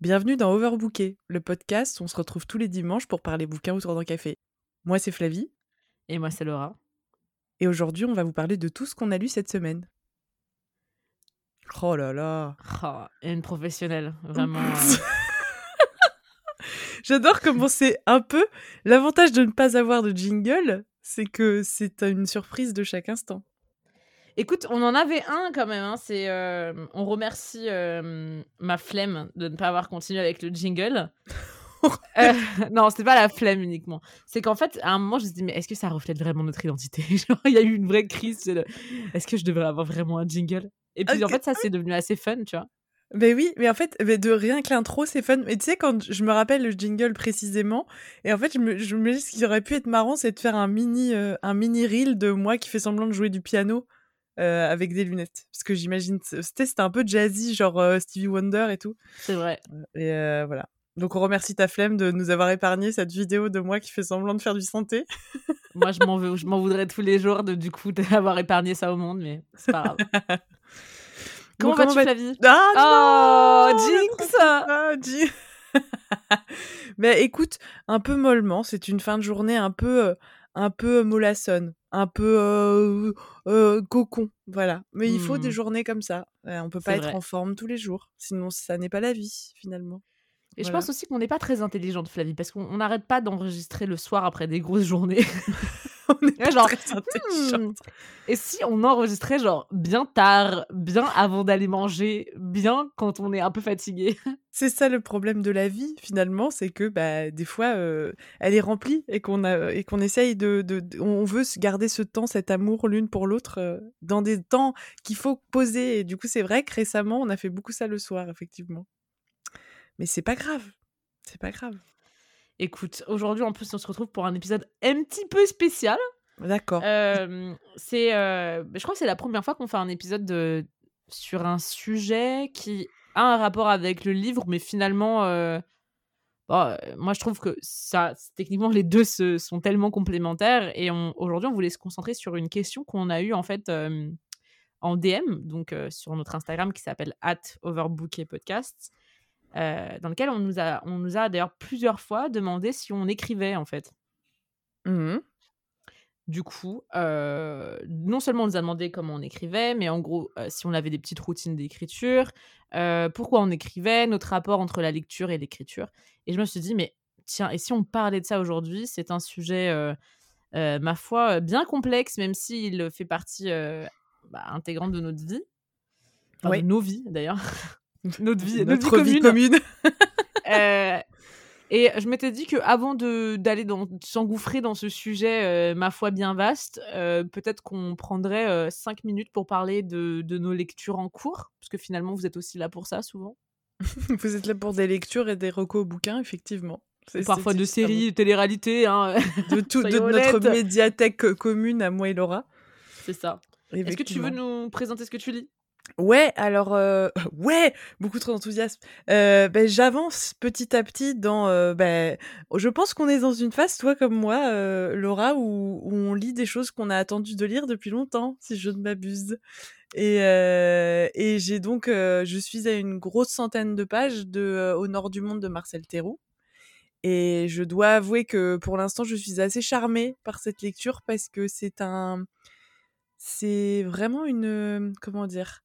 Bienvenue dans Overbooké, le podcast où on se retrouve tous les dimanches pour parler bouquins autour d'un café. Moi, c'est Flavie. Et moi, c'est Laura. Et aujourd'hui, on va vous parler de tout ce qu'on a lu cette semaine. Oh là là. Oh, une professionnelle, vraiment. euh. J'adore comment c'est un peu l'avantage de ne pas avoir de jingle, c'est que c'est une surprise de chaque instant. Écoute, on en avait un quand même. hein, C'est, euh, on remercie euh, ma flemme de ne pas avoir continué avec le jingle. Euh, non, c'est pas la flemme uniquement. C'est qu'en fait, à un moment, je me suis dit, mais est-ce que ça reflète vraiment notre identité? Genre, il y a eu une vraie crise. le, Est-ce que je devrais avoir vraiment un jingle? Et puis, en fait, ça, c'est devenu assez fun, tu vois. Mais oui, mais en fait, mais de rien que l'intro, c'est fun. Mais tu sais, quand je me rappelle le jingle précisément, et en fait, je me, je me dis ce qui aurait pu être marrant, c'est de faire un mini, euh, un mini reel de moi qui fait semblant de jouer du piano euh, avec des lunettes. Parce que j'imagine, c'était c'était un peu jazzy, genre euh, Stevie Wonder et tout. C'est vrai. Et euh, voilà. Donc on remercie ta flemme de nous avoir épargné cette vidéo de moi qui fait semblant de faire du santé. Moi, je m'en veux, je m'en voudrais tous les jours de, du coup, d'avoir épargné ça au monde, mais c'est pas grave. Comment Bon, vas-tu, va- Flavie? Ah Oh, Jinx Ah, Ji- Mais écoute, un peu mollement, c'est une fin de journée un peu, euh, un peu mollassonne, un peu euh, euh, cocon, voilà. Mais il faut des Hmm. journées comme ça. On peut pas être vrai. en forme tous les jours, sinon ça n'est pas la vie finalement. Et je pense aussi qu'on n'est pas très intelligente, Flavie, parce qu'on on n'arrête pas d'enregistrer le soir après des grosses journées. On est Ouais, pas genre, très. Hmm. Et si on enregistrait genre bien tard, bien avant d'aller manger, bien quand on est un peu fatigué? C'est ça le problème de la vie finalement, c'est que bah, des fois euh, elle est remplie et qu'on a et qu'on essaye de, de, de- on veut garder ce temps, cet amour l'une pour l'autre euh, dans des temps qu'il faut poser. Et du coup c'est vrai que récemment on a fait beaucoup ça le soir effectivement. Mais c'est pas grave, c'est pas grave. Écoute, aujourd'hui en plus on se retrouve pour un épisode un petit peu spécial. D'accord. Euh, c'est, euh, je crois que c'est la première fois qu'on fait un épisode de- sur un sujet qui a un rapport avec le livre, mais finalement, euh, bon, euh, moi je trouve que ça, techniquement les deux se, sont tellement complémentaires. Et on- aujourd'hui, on voulait se concentrer sur une question qu'on a eue en fait en DM, donc sur notre Instagram qui s'appelle @overbookedpodcast, euh, dans lequel on nous a, on nous a d'ailleurs plusieurs fois demandé si on écrivait en fait. Mhm. Du coup, euh, non seulement on nous a demandé comment on écrivait, mais en gros, euh, si on avait des petites routines d'écriture, pourquoi on écrivait, notre rapport entre la lecture et l'écriture. Et je me suis dit, mais tiens, et si on parlait de ça aujourd'hui C'est un sujet, ma foi, bien complexe, même s'il fait partie bah, intégrante de notre vie. Enfin, de nos vies, d'ailleurs. notre vie, notre Notre vie commune. euh, et je m'étais dit que avant de d'aller dans s'engouffrer dans ce sujet, euh, ma foi bien vaste, euh, peut-être qu'on prendrait cinq minutes pour parler de, de nos lectures en cours, parce que finalement vous êtes aussi là pour ça souvent. Vous êtes là pour des lectures et des recos bouquins effectivement. Parfois de séries, télé-réalité, hein, de, tout, de notre médiathèque commune à moi et Laura. c'est ça. Est-ce que tu veux nous présenter ce que tu lis? Ouais, alors euh, ouais, beaucoup trop d'enthousiasme. Euh, ben, j'avance petit à petit dans. euh, ben, je pense qu'on est dans une phase, toi comme moi, Laura, où, on lit des choses qu'on a attendu de lire depuis longtemps, si je ne m'abuse. Et, et j'ai donc, je suis à une grosse centaine de pages de Au Nord du Monde de Marcel Théroux. Et je dois avouer que pour l'instant, je suis assez charmée par cette lecture parce que c'est un, c'est vraiment une, comment dire,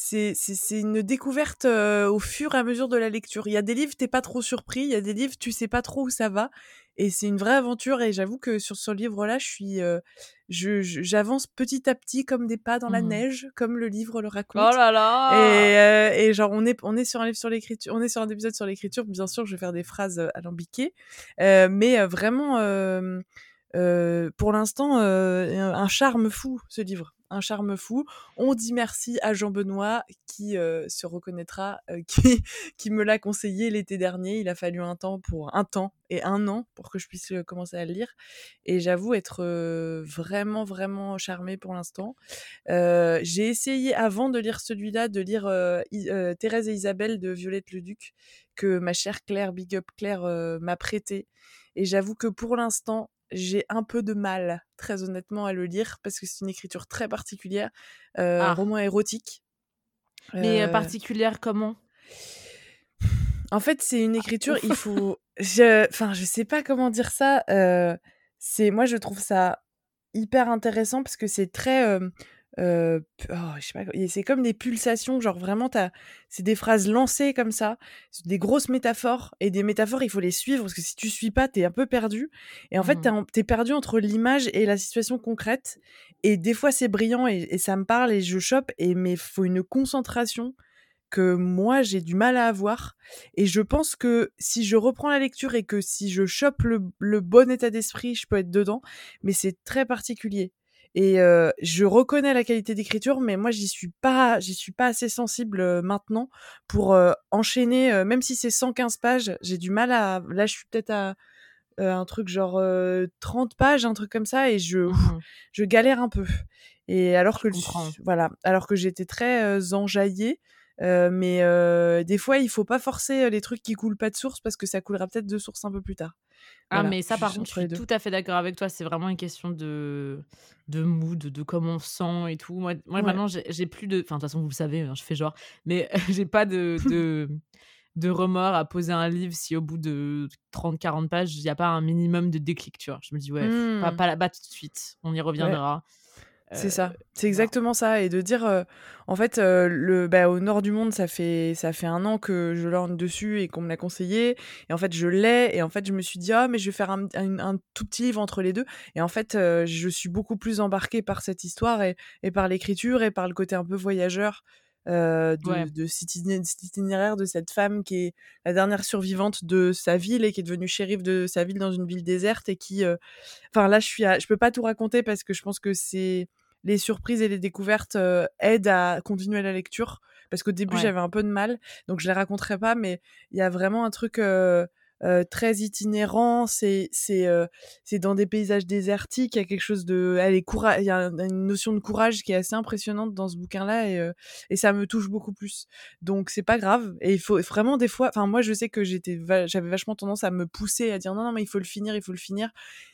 c'est c'est c'est une découverte euh, au fur et à mesure de la lecture. Il y a des livres, t'es pas trop surpris. Il y a des livres, tu sais pas trop où ça va. Et c'est une vraie aventure. Et j'avoue que sur ce livre-là, je suis, euh, je je- j'avance petit à petit comme des pas dans la Mhm. neige, comme le livre le raconte. Oh là là Et, euh, et genre on est on est sur un livre sur l'écriture, on est sur un épisode sur l'écriture. Bien sûr, je vais faire des phrases alambiquées, euh, mais euh, vraiment euh, pour l'instant euh, un charme fou ce livre, un charme fou. On dit merci à Jean Benoît qui euh, se reconnaîtra, euh, qui qui me l'a conseillé l'été dernier. Il a fallu un temps pour un temps et un an pour que je puisse commencer à le lire. Et j'avoue être euh, vraiment vraiment charmée pour l'instant. J'ai essayé avant de lire celui-là de lire I- Thérèse et Isabelle de Violette Leduc que ma chère Claire Big Up Claire m'a prêté et j'avoue que pour l'instant j'ai un peu de mal très honnêtement à le lire parce que c'est une écriture très particulière euh, Ah. roman érotique Mais euh, Euh, particulière comment? En fait, c'est une écriture, il faut. Je... Enfin, je sais pas comment dire ça. Euh, c'est Moi, je trouve ça hyper intéressant parce que c'est très. Euh, oh, je sais pas, c'est comme des pulsations, genre vraiment, c'est des phrases lancées comme ça, des grosses métaphores, et des métaphores, il faut les suivre, parce que si tu suis pas, t'es un peu perdu. Et en fait, mmh t'es, es perdu entre l'image et la situation concrète. Et des fois, c'est brillant et, et, ça me parle et je chope, et, mais faut une concentration que moi j'ai du mal à avoir et je pense que si je reprends la lecture et que si je chope le, bon état d'esprit je peux être dedans mais c'est très particulier et euh, je reconnais la qualité d'écriture mais moi j'y suis pas j'y suis pas assez sensible euh, maintenant pour euh, enchaîner même si c'est 115 pages j'ai du mal à là je suis peut-être à un truc genre 30 pages un truc comme ça et je mmh je galère un peu et alors que voilà alors que j'étais très enjaillée mais des fois, il faut pas forcer les trucs qui coulent pas de source parce que ça coulera peut-être de source un peu plus tard. Ah, mais ça, par contre, je suis tout à fait d'accord avec toi. C'est vraiment une question de, de mood, de comment on sent et tout. Moi, moi maintenant, j'ai plus de. Enfin, de toute façon, vous le savez, hein, je fais genre. Mais j'ai pas de, de, de, remords à poser un livre si au bout de 30-40 pages, il n'y a pas un minimum de déclic, tu vois. Je me dis, ouais, pas, mmh. pas là-bas tout de suite. On y reviendra. C'est ça, c'est exactement ça. Et de dire, en fait, le, bah, au nord du monde, ça fait, ça fait un an que je lorne dessus et qu'on me l'a conseillé. Et en fait, je l'ai. Et en fait, je me suis dit, ah, mais je vais faire un, un, tout petit livre entre les deux. Et en fait, je suis beaucoup plus embarquée par cette histoire et, et par l'écriture et par le côté un peu voyageur. de, de, cet itinéraire de cette femme qui est la dernière survivante de sa ville et qui est devenue shérif de sa ville dans une ville déserte et qui enfin là je suis je peux pas tout raconter parce que je pense que c'est les surprises et les découvertes aident à continuer la lecture. Parce qu'au début, j'avais un peu de mal, donc je les raconterai pas, mais il y a vraiment un truc très itinérant. C'est c'est c'est dans des paysages désertiques. Il y a quelque chose de, elle est il y a une notion de courage qui est assez impressionnante dans ce bouquin-là et et ça me touche beaucoup plus. Donc c'est pas grave. Et il faut vraiment des fois. Enfin moi, je sais que j'étais j'avais vachement tendance à me pousser à dire non non mais il faut le finir, il faut le finir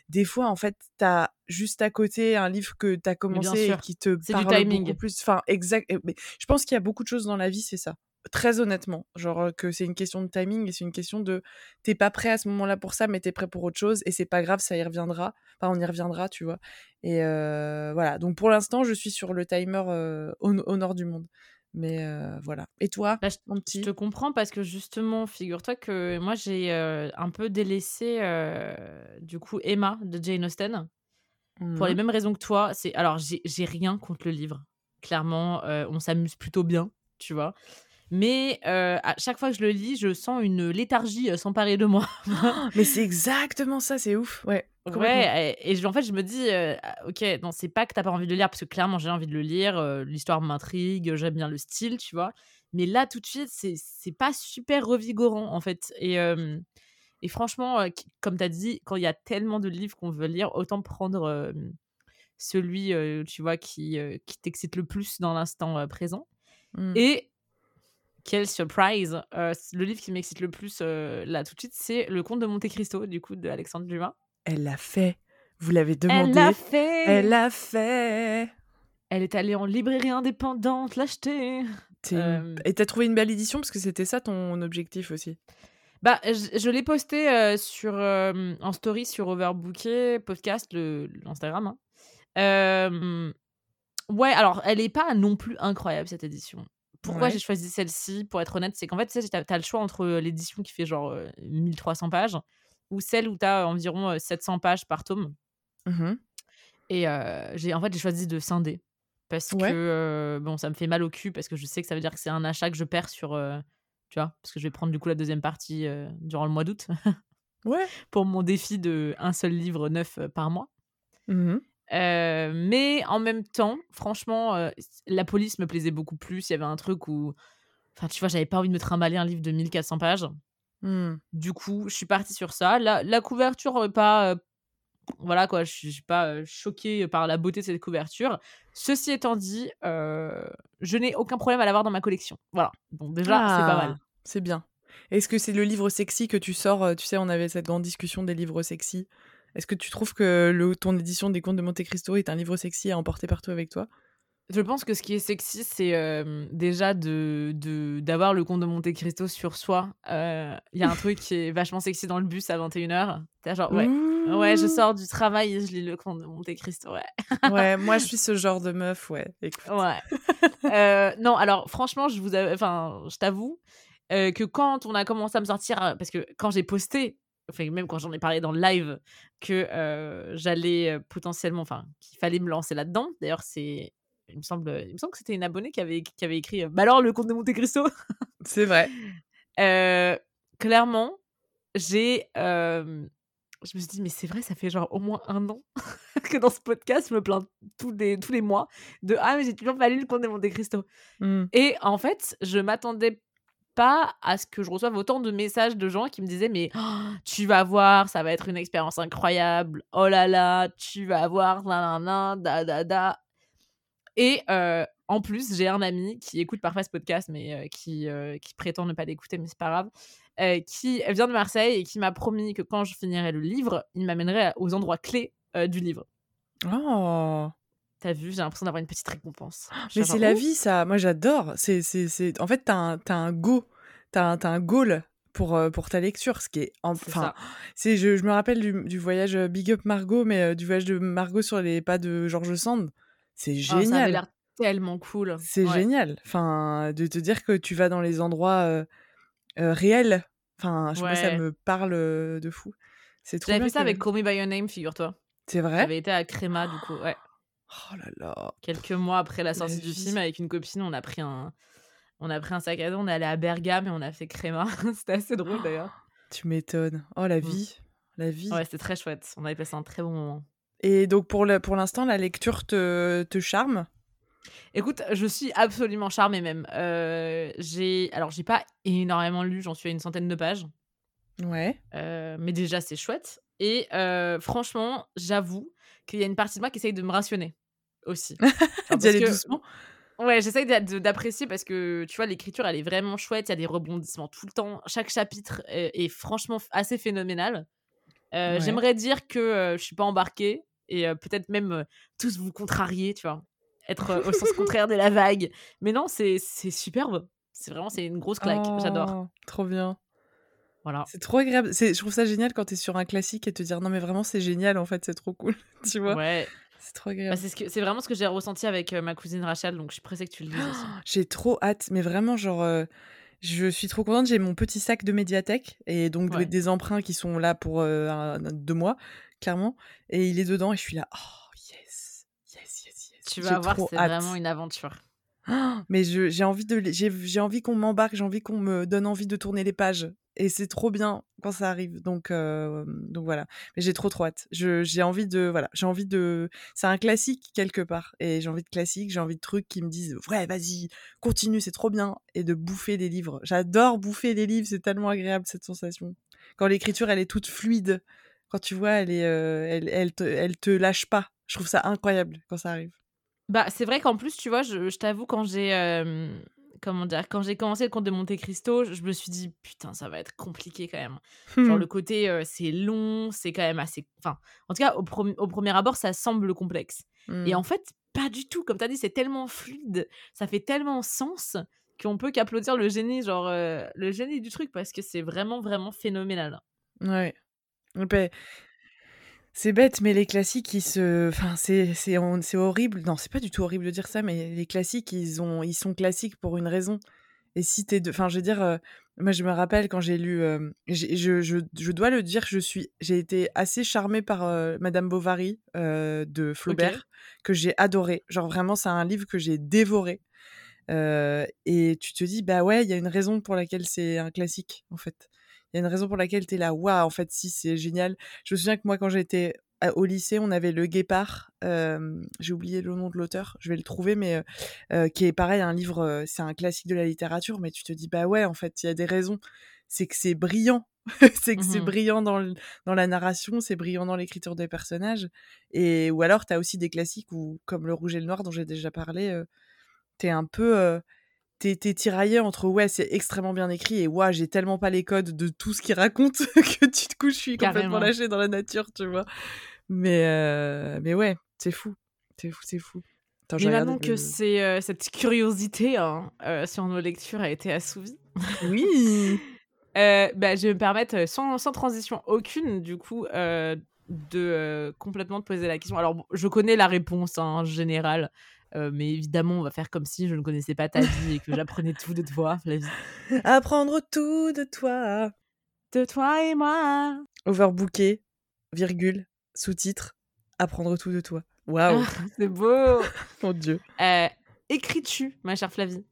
des fois, en fait, t'as juste à côté un livre que t'as commencé et qui te parle du timing. beaucoup plus. Enfin, exact. Mais je pense qu'il y a beaucoup de choses dans la vie, c'est ça. Très honnêtement, genre que c'est une question de timing et c'est une question de t'es pas prêt à ce moment-là pour ça, mais t'es prêt pour autre chose et c'est pas grave, ça y reviendra. Enfin, on y reviendra, tu vois. Et voilà. Donc pour l'instant, je suis sur le timer au, nord du monde. Mais voilà. Et toi, je, mon petit? Je te comprends parce que justement, figure-toi que moi, j'ai un peu délaissé du coup Emma de Jane Austen pour les mmh mêmes raisons que toi. C'est alors j'ai rien contre le livre. Clairement, on s'amuse plutôt bien, tu vois. Mais à chaque fois que je le lis, je sens une léthargie s'emparer de moi. mais c'est exactement ça, c'est ouf. Ouais. Ouais, et, en fait, je me dis, ah, ok, non, c'est pas que t'as pas envie de le lire, parce que clairement, j'ai envie de le lire, l'histoire m'intrigue, j'aime bien le style, tu vois. Mais là, tout de suite, c'est pas super revigorant, en fait. Et, et franchement, comme t'as dit, quand il y a tellement de livres qu'on veut lire, autant prendre celui, tu vois, qui, qui t'excite le plus dans l'instant présent. Mmh. Et quelle surprise Le livre qui m'excite le plus là tout de suite, c'est Le Comte de Monte Cristo, du coup, de Alexandre Dumas. Elle l'a fait. Vous l'avez demandé. Elle l'a fait. Elle l'a fait. Elle est allée en librairie indépendante l'acheter. Euh... Et t'as trouvé une belle édition parce que c'était ça ton objectif aussi? Bah, je, l'ai posté euh, sur euh, en story sur Overbooké podcast le l'Instagram. Hein. Euh, ouais, alors elle est pas non plus incroyable cette édition. Pourquoi j'ai choisi celle-ci Pour être honnête, c'est qu'en fait, tu sais, as, le choix entre l'édition qui fait genre 1300 pages ou celle où tu as environ 700 pages par tome. Mmh et j'ai en fait, j'ai choisi de scinder parce que bon, ça me fait mal au cul parce que je sais que ça veut dire que c'est un achat que je perds sur tu vois, parce que je vais prendre du coup la deuxième partie durant le mois d'août. ouais. Pour mon défi de un seul livre neuf par mois. Mmh mais en même temps, franchement, la police me plaisait beaucoup plus. Il y avait un truc où, enfin, tu vois, j'avais pas envie de me trimballer un livre de 1400 pages. Mmh. Du coup, je suis partie sur ça. La, la couverture, pas. voilà quoi, je suis pas choquée par la beauté de cette couverture. Ceci étant dit, je n'ai aucun problème à l'avoir dans ma collection. Voilà. Donc, déjà, c'est pas mal. Ah, c'est bien. Est-ce que c'est le livre sexy que tu sors Tu sais, on avait cette grande discussion des livres sexy? Est-ce que tu trouves que le, ton édition des Contes de Monte Cristo est un livre sexy à emporter partout avec toi? Je pense que ce qui est sexy, c'est euh, déjà de de d'avoir le compte de Monte Cristo sur soi. Il y a un truc qui est vachement sexy dans le bus à 21h. T'es genre, ouais, ouais, je sors du travail et je lis le compte de Monte Cristo, ouais. ouais, moi je suis ce genre de meuf, ouais. Écoute. Ouais. Euh, non, alors franchement, je vous, enfin, je t'avoue euh, que quand on a commencé à me sortir, parce que quand j'ai posté enfin même quand j'en ai parlé dans le live, que j'allais potentiellement, enfin qu'il fallait me lancer là-dedans. D'ailleurs, c'est il me semble, il me semble que c'était une abonnée qui avait, qui avait écrit Bah alors, le compte de Monte Cristo C'est vrai. clairement, j'ai. je me suis dit, mais c'est vrai, ça fait genre au moins un an que dans ce podcast, je me plains tous les, tous les mois de Ah, mais j'ai toujours pas lu le compte de Monte Cristo. Mmh. Et en fait, je m'attendais pas à ce que je reçoive autant de messages de gens qui me disaient mais oh, tu vas voir ça va être une expérience incroyable oh là là tu vas voir nan, da da da et en plus, j'ai un ami qui écoute parfois ce podcast, mais qui, qui prétend ne pas l'écouter, mais c'est pas grave, qui vient de Marseille et qui m'a promis que quand je finirais le livre, il m'amènerait aux endroits clés du livre. Oh T'as vu, j'ai l'impression d'avoir une petite récompense. Mais c'est la vie, ça. Moi, j'adore. C'est, c'est, En fait, t'as un, as un go. T'as un, as un goal pour, pour ta lecture, ce qui est enfin c'est je, je, me rappelle du, du, voyage Big Up Margot mais du voyage de Margot sur les pas de George Sand c'est génial. Oh, ça avait l'air tellement cool. C'est génial. Enfin, de te dire que tu vas dans les endroits réels. Enfin, je sais ça me parle de fou. C'est trop J'avais fait ça avec Call Me By Your Name, figure-toi. C'est vrai? J'avais été à Créma, du coup, ouais. Oh là là. Quelques mois après la sortie du film, avec une copine, on a pris un, on a pris un sac à dos, on est allé à Bergame et on a fait Créma. C'était assez drôle d'ailleurs. Tu m'étonnes. Oh la mmh. vie, la vie. Ouais, c'était très chouette. On avait passé un très bon moment. Et donc pour l'instant, la lecture te, te charme? Écoute, je suis absolument charmée même. Euh, j'ai alors j'ai pas énormément lu, j'en suis à une centaine de pages. Ouais. Euh, mais déjà c'est chouette. Et euh, franchement, j'avoue qu'il y a une partie de moi qui essaye de me rationner aussi. D'y aller doucement. Ouais, j'essaye d'apprécier parce que tu vois, l'écriture elle est vraiment chouette. Il y a des rebondissements tout le temps. Chaque chapitre est, franchement assez phénoménal. J'aimerais dire que je suis pas embarquée et peut-être même tous vous contrarier, tu vois, être au sens contraire de la vague. Mais non, c'est superbe. C'est vraiment c'est une grosse claque. J'adore. Oh, trop bien. Voilà. C'est trop agréable. Je trouve ça génial quand tu es sur un classique et te dire non mais vraiment c'est génial en fait, c'est trop cool. tu vois? Ouais. C'est trop bah, agréable. c'est ce vraiment ce que j'ai ressenti avec ma cousine Rachel, donc je suis pressée que tu le dises aussi. J'ai trop hâte, mais vraiment genre je suis trop contente. J'ai mon petit sac de médiathèque et donc des emprunts qui sont là pour deux mois clairement. Et il est dedans et je suis là, oh yes, yes, yes, yes. Tu vas voir, c'est vraiment une aventure. mais j'ai envie de, j'ai envie qu'on m'embarque, j'ai envie qu'on me donne envie de tourner les pages. Et c'est trop bien quand ça arrive. Donc, donc voilà. Mais j'ai trop trop hâte. J'ai envie de, voilà, j'ai envie de. C'est un classique quelque part. Et j'ai envie de classique, j'ai envie de trucs qui me disent, ouais, vas-y, continue, c'est trop bien. Et de bouffer des livres. J'adore bouffer des livres. C'est tellement agréable cette sensation. Quand l'écriture, elle est toute fluide quand tu vois, elle, est, elle, elle, te, elle te lâche pas. Je trouve ça incroyable quand ça arrive. Bah, c'est vrai qu'en plus, tu vois, je, je t'avoue, quand j'ai. Comment dire Quand j'ai commencé le conte de Monte Cristo, je me suis dit, putain, ça va être compliqué quand même. Genre, le côté, c'est long, c'est quand même assez. Enfin, en tout cas, au, au premier abord, ça semble complexe. Et mmh. en fait, pas du tout. Comme tu as dit, c'est tellement fluide, ça fait tellement sens qu'on peut qu'applaudir le génie, genre, le génie du truc, parce que c'est vraiment, vraiment phénoménal. Ouais. C'est bête, mais les classiques, ils se. Enfin, c'est, c'est, c'est horrible. Non, c'est pas du tout horrible de dire ça, mais les classiques, ils, ont, ils sont classiques pour une raison. Et si t'es. De... Enfin, je veux dire, euh, moi, je me rappelle quand j'ai lu. Euh, je, je, je, dois le dire, je suis, j'ai été assez charmée par euh, Madame Bovary de Flaubert, que j'ai adoré. Genre, vraiment, c'est un livre que j'ai dévoré. et tu te dis, bah ouais, il y a une raison pour laquelle c'est un classique, en fait y a une raison pour laquelle tu es là, waouh, en fait, si, c'est génial. Je me souviens que moi, quand j'étais au lycée, on avait Le Guépard, j'ai oublié le nom de l'auteur, je vais le trouver, mais qui est pareil, un livre, c'est un classique de la littérature, mais tu te dis, bah ouais, en fait, il y a des raisons. C'est que c'est brillant, c'est que c'est mmh brillant dans, dans la narration, c'est brillant dans l'écriture des personnages. Et, ou alors, tu as aussi des classiques où, comme Le Rouge et le Noir, dont j'ai déjà parlé, tu es un peu t'es tiraillé entre ouais c'est extrêmement bien écrit et ouais j'ai tellement pas les codes de tout ce qu'il raconte que tu te couches je suis complètement lâché dans la nature tu vois. Mais euh, mais ouais c'est fou c'est fou c'est fou. Attends, Mais maintenant que c'est euh, cette curiosité hein, euh, sur nos lectures a été assouvie, Oui. bah, je vais me permettre, sans, sans transition aucune, du coup, de complètement te poser la question. Alors, je connais la réponse hein, en général, euh, mais évidemment, on va faire comme si je ne connaissais pas ta vie et que j'apprenais tout de toi, Flavie. Apprendre tout de toi. De toi et moi. Overbooké, virgule, sous-titre. Apprendre tout de toi. Waouh, Ah, c'est beau. mon dieu. Euh, Écris-tu, ma chère Flavie?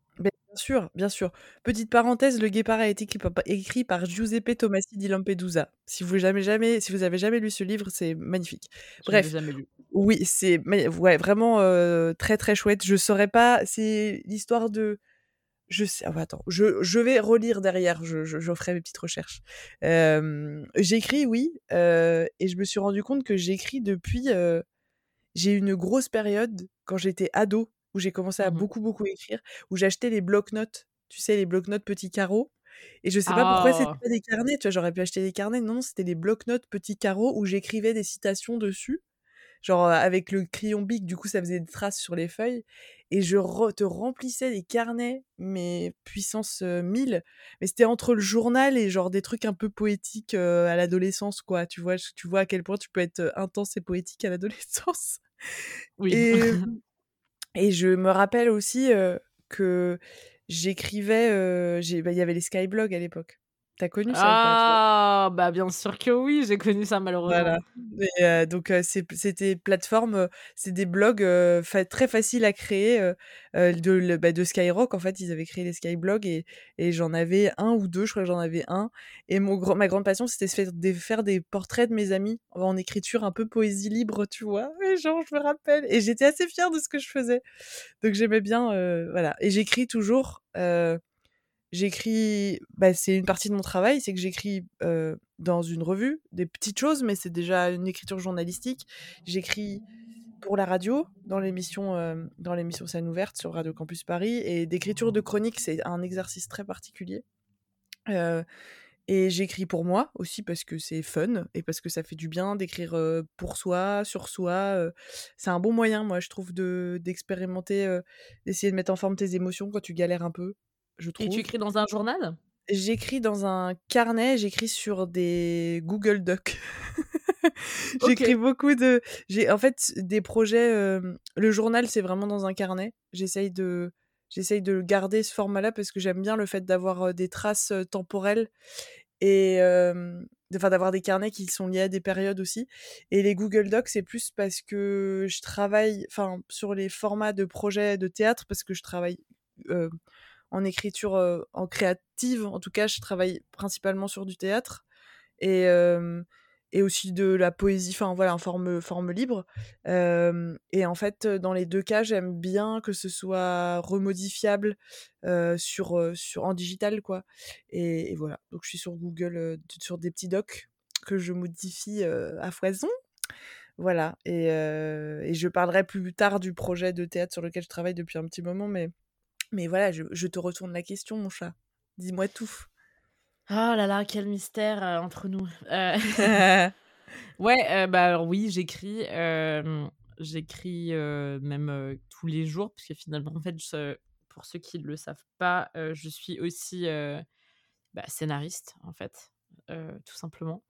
Bien sûr, bien sûr. Petite parenthèse, Le Guépard a été écrit par, écrit par Giuseppe Tomasi di Lampedusa. Si vous jamais jamais, si vous avez jamais lu ce livre, c'est magnifique. Je Bref. jamais lu. Oui, c'est ouais, vraiment euh, très très chouette. Je saurais pas, c'est l'histoire de je sais ah, bah, attends, je, je vais relire derrière, je, je, je ferai mes petites recherches. Euh, j'écris oui, euh, et je me suis rendu compte que j'écris depuis j'ai eu une grosse période quand j'étais ado où j'ai commencé à Mhm. beaucoup beaucoup écrire, où j'achetais les bloc-notes, tu sais les bloc-notes petits carreaux. Et je sais pas pourquoi c'était Ah. pas des carnets, tu vois, j'aurais pu acheter des carnets. Non, c'était des bloc-notes petits carreaux où j'écrivais des citations dessus genre avec le crayon bic, du coup ça faisait des traces sur les feuilles, et je re- te remplissais des carnets, mais puissance euh, 1000, mais c'était entre le journal et genre des trucs un peu poétiques euh, à l'adolescence, quoi, tu vois, tu vois à quel point tu peux être intense et poétique à l'adolescence. Oui. Et, et je me rappelle aussi que j'écrivais, bah, il y avait les skyblogs à l'époque. T'as connu ça ah, bah bien sûr que oui, j'ai connu ça malheureusement. Voilà. Et, euh, donc euh, c'est- c'était plateforme, euh, c'est des blogs euh, fa- très faciles à créer de, le- bah, de Skyrock en fait ils avaient créé les Skyblogs et, et j'en avais un ou deux, je crois que j'en avais un. Et mon ma grande passion c'était de faire des, faire des portraits de mes amis en écriture un peu poésie libre, tu vois. Et genre je me rappelle et j'étais assez fière de ce que je faisais. Donc j'aimais bien, voilà. Et j'écris toujours. euh, J'écris, bah, c'est une partie de mon travail, c'est que j'écris dans une revue des petites choses, mais c'est déjà une écriture journalistique. J'écris pour la radio dans l'émission euh, dans l'émission scène ouverte sur Radio Campus Paris et d'écriture de chronique, c'est un exercice très particulier. Et j'écris pour moi aussi parce que c'est fun et parce que ça fait du bien d'écrire pour soi, sur soi. c'est un bon moyen, moi, je trouve, de d'expérimenter, d'essayer de mettre en forme tes émotions quand tu galères un peu, je Et tu écris dans un journal? J'écris dans un carnet, j'écris sur des Google Docs. J'écris beaucoup de. J'ai en fait des projets. euh, Le journal, c'est vraiment dans un carnet. J'essaye de. J'essaye de garder ce format-là parce que j'aime bien le fait d'avoir des traces temporelles et euh, enfin d'avoir des carnets qui sont liés à des périodes aussi. Et les Google Docs, c'est plus parce que je travaille enfin sur les formats de projets de théâtre parce que je travaille euh, en écriture en créative. En tout cas, je travaille principalement sur du théâtre et, et aussi de la poésie, enfin voilà, en forme, forme libre. Et en fait, dans les deux cas, j'aime bien que ce soit remodifiable sur, sur, en digital, quoi. Et, voilà, donc je suis sur Google, sur des petits docs que je modifie à foison. Voilà, et, et je parlerai plus tard du projet de théâtre sur lequel je travaille depuis un petit moment, mais, mais voilà, je, je te retourne la question, mon chat. Dis-moi tout. Oh là là, quel mystère euh, entre nous. Euh, ouais, euh, bah alors oui, j'écris. euh, j'écris même tous les jours, parce que finalement, en fait, je- pour ceux qui ne le savent pas, je suis aussi bah, scénariste, en fait, tout simplement.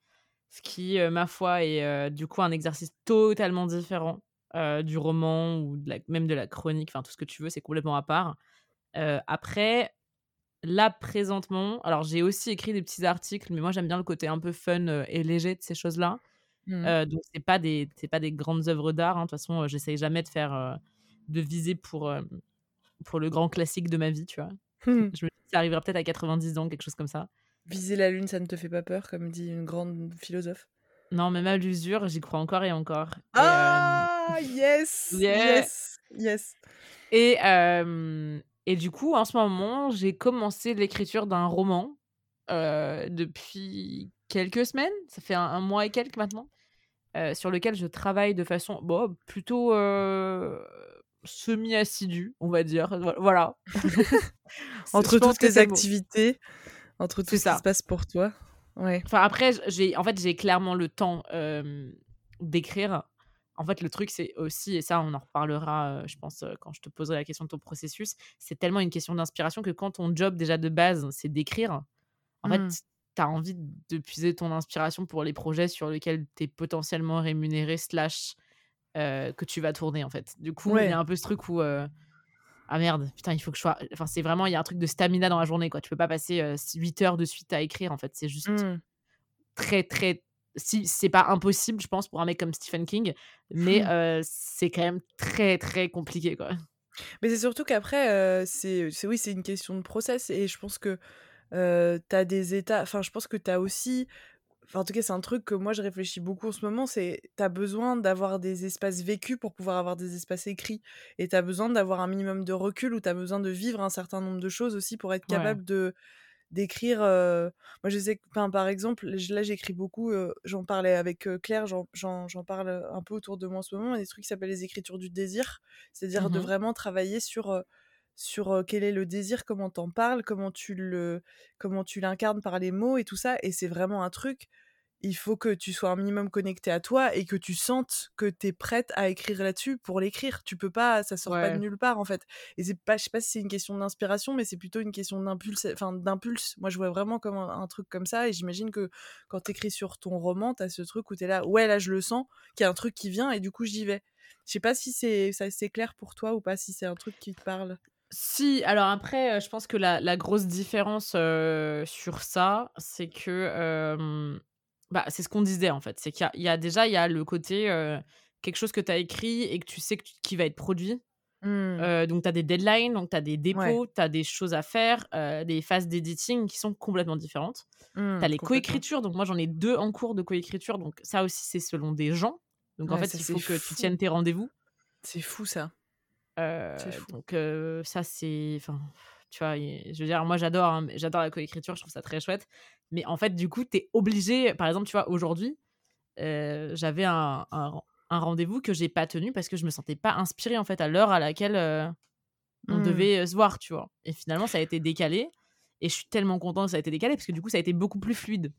Ce qui, ma foi, est du coup un exercice totalement différent du roman ou de la- même de la chronique, enfin tout ce que tu veux, c'est complètement à part. Après, là présentement, alors j'ai aussi écrit des petits articles, mais moi j'aime bien le côté un peu fun et léger de ces choses-là. Euh, donc c'est pas des c'est pas des grandes œuvres d'art. hein. De toute façon, j'essaye jamais de faire euh, de viser pour euh, pour le grand classique de ma vie, tu vois. Je me dis ça arrivera peut-être à 90 ans, quelque chose comme ça. Viser la lune, ça ne te fait pas peur, comme dit une grande philosophe? Non, même à l'usure, j'y crois encore et encore. Et, Ah, yes, Yeah. yes, yes. Et, et du coup, en ce moment, j'ai commencé l'écriture d'un roman euh, depuis quelques semaines. Ça fait un, un mois et quelques maintenant. euh, sur lequel je travaille de façon bon, plutôt euh, semi-assidue, on va dire. Vo- Voilà. Entre toutes tes activités, entre tout ce qui ça. se passe pour toi. Ouais. Enfin, après, j'ai, en fait, j'ai clairement le temps d'écrire. En fait, le truc, c'est aussi, et ça, on en reparlera, je pense, quand je te poserai la question de ton processus, c'est tellement une question d'inspiration que quand ton job, déjà de base, c'est d'écrire, en fait, Mmh. tu as envie de puiser ton inspiration pour les projets sur lesquels tu es potentiellement rémunéré, slash, heu, que tu vas tourner, en fait. Du coup, il y a un peu ce truc où, ah merde, putain, il faut que je sois enfin, c'est vraiment, il y a un truc de stamina dans la journée, quoi. Tu peux pas passer, heu, s 8 heures de suite à écrire, en fait. C'est juste Mmh. très, très si c'est pas impossible, je pense, pour un mec comme Stephen King, mais heu, c'est quand même très, très compliqué, quoi. Mais c'est surtout qu'après, c'est oui, c'est une question de process et je pense que, heu, tu as des états enfin, je pense que tu as aussi enfin, en tout cas, c'est un truc que moi je réfléchis beaucoup en ce moment, c'est tu as besoin d'avoir des espaces vécus pour pouvoir avoir des espaces écrits et tu as besoin d'avoir un minimum de recul ou tu as besoin de vivre un certain nombre de choses aussi pour être Ouais. capable de d'écrire, moi je sais que enfin, par exemple, là j'écris beaucoup, j'en parlais avec, Claire, j'en parle, un peu autour de moi en ce moment, il y a des trucs qui s'appellent les écritures du désir. C'est-à-dire Mmh de mh. vraiment travailler sur, sur, quel est le désir, comment tu en parles, comment tu le comment tu l'incarnes par les mots et tout ça et c'est vraiment un truc, il faut que tu sois un minimum connecté à toi et que tu sentes que tu es prête à écrire là-dessus pour l'écrire. Tu peux pas ça sort pas de nulle part, en fait et c'est pas je sais pas si c'est une question d'inspiration, mais c'est plutôt une question d'impulse enfin, d'impulse. Moi, je vois vraiment comme un un truc comme ça et j'imagine que quand tu écris sur ton roman, tu as ce truc où tu es là: «Ouais, là, je le sens, qu'il y a un truc qui vient et du coup, j'y vais». Je sais pas si c'est ça c'est clair pour toi ou pas, si c'est un truc qui te parle? Si, alors après, heu, je pense que la la grosse différence, heu, sur ça, c'est que, bah, c'est ce qu'on disait, en fait. C'est qu'il y a il y a déjà, il y a le côté, quelque chose que tu as écrit et que tu sais que tu qui va être produit. Mmh. Donc tu as des deadlines, donc tu as des Ouais. dépôts, tu as des choses à faire, des phases d'editing qui sont complètement différentes. Tu Mmh, as les complètement. coécritures, donc moi j'en ai 2 en cours de coécriture, donc ça aussi c'est selon des gens. Donc en Ouais, fait, ça, il faut que tu tiennes tes rendez-vous. C'est fou ça. Fou. donc ça c'est enfin, tu vois? Je veux dire, moi j'adore, hein, j'adore la coécriture, je trouve ça très chouette. Mais en fait, du coup, tu es obligé par exemple, tu vois? Aujourd'hui, heu, j'avais un un ren un rendez-vous que j'ai pas tenu parce que je me sentais pas inspirée, en fait, à l'heure à laquelle, heu, on Mmh. devait, heu, se voir, tu vois? Et finalement, ça a été décalé et je suis tellement contente que ça a été décalé parce que du coup, ça a été beaucoup plus fluide.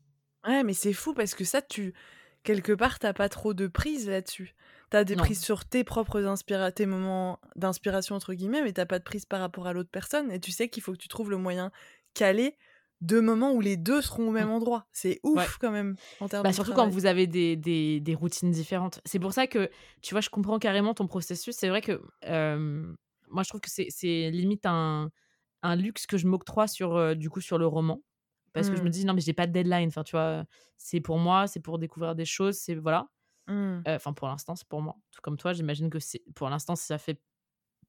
Ouais, mais c'est fou parce que ça, tu quelque part, tu as pas trop de prise là-dessus. Tu as des Non. prises sur tes propres inspira tes moments «d'inspiration» entre guillemets, mais tu as pas de prise par rapport à l'autre personne et tu sais qu'il faut que tu trouves le moyen calé de moments où les 2 seront au même endroit. C'est Ouais. ouf quand même en termes Bah, de surtout quand vous avez des des des routines différentes. C'est pour ça que, tu vois, je comprends carrément ton processus. C'est vrai que, moi, je trouve que c'est limite un un luxe que je m'octroie sur, heu, du coup, sur le roman. Parce que je me Mmh. dis: «Non, mais j'ai pas de deadline». Enfin, tu vois? C'est pour moi, c'est pour découvrir des choses, c'est voilà. Mmh. Heu, enfin, pour l'instant, c'est pour moi. Tout comme toi, j'imagine que c'est pour l'instant, ça fait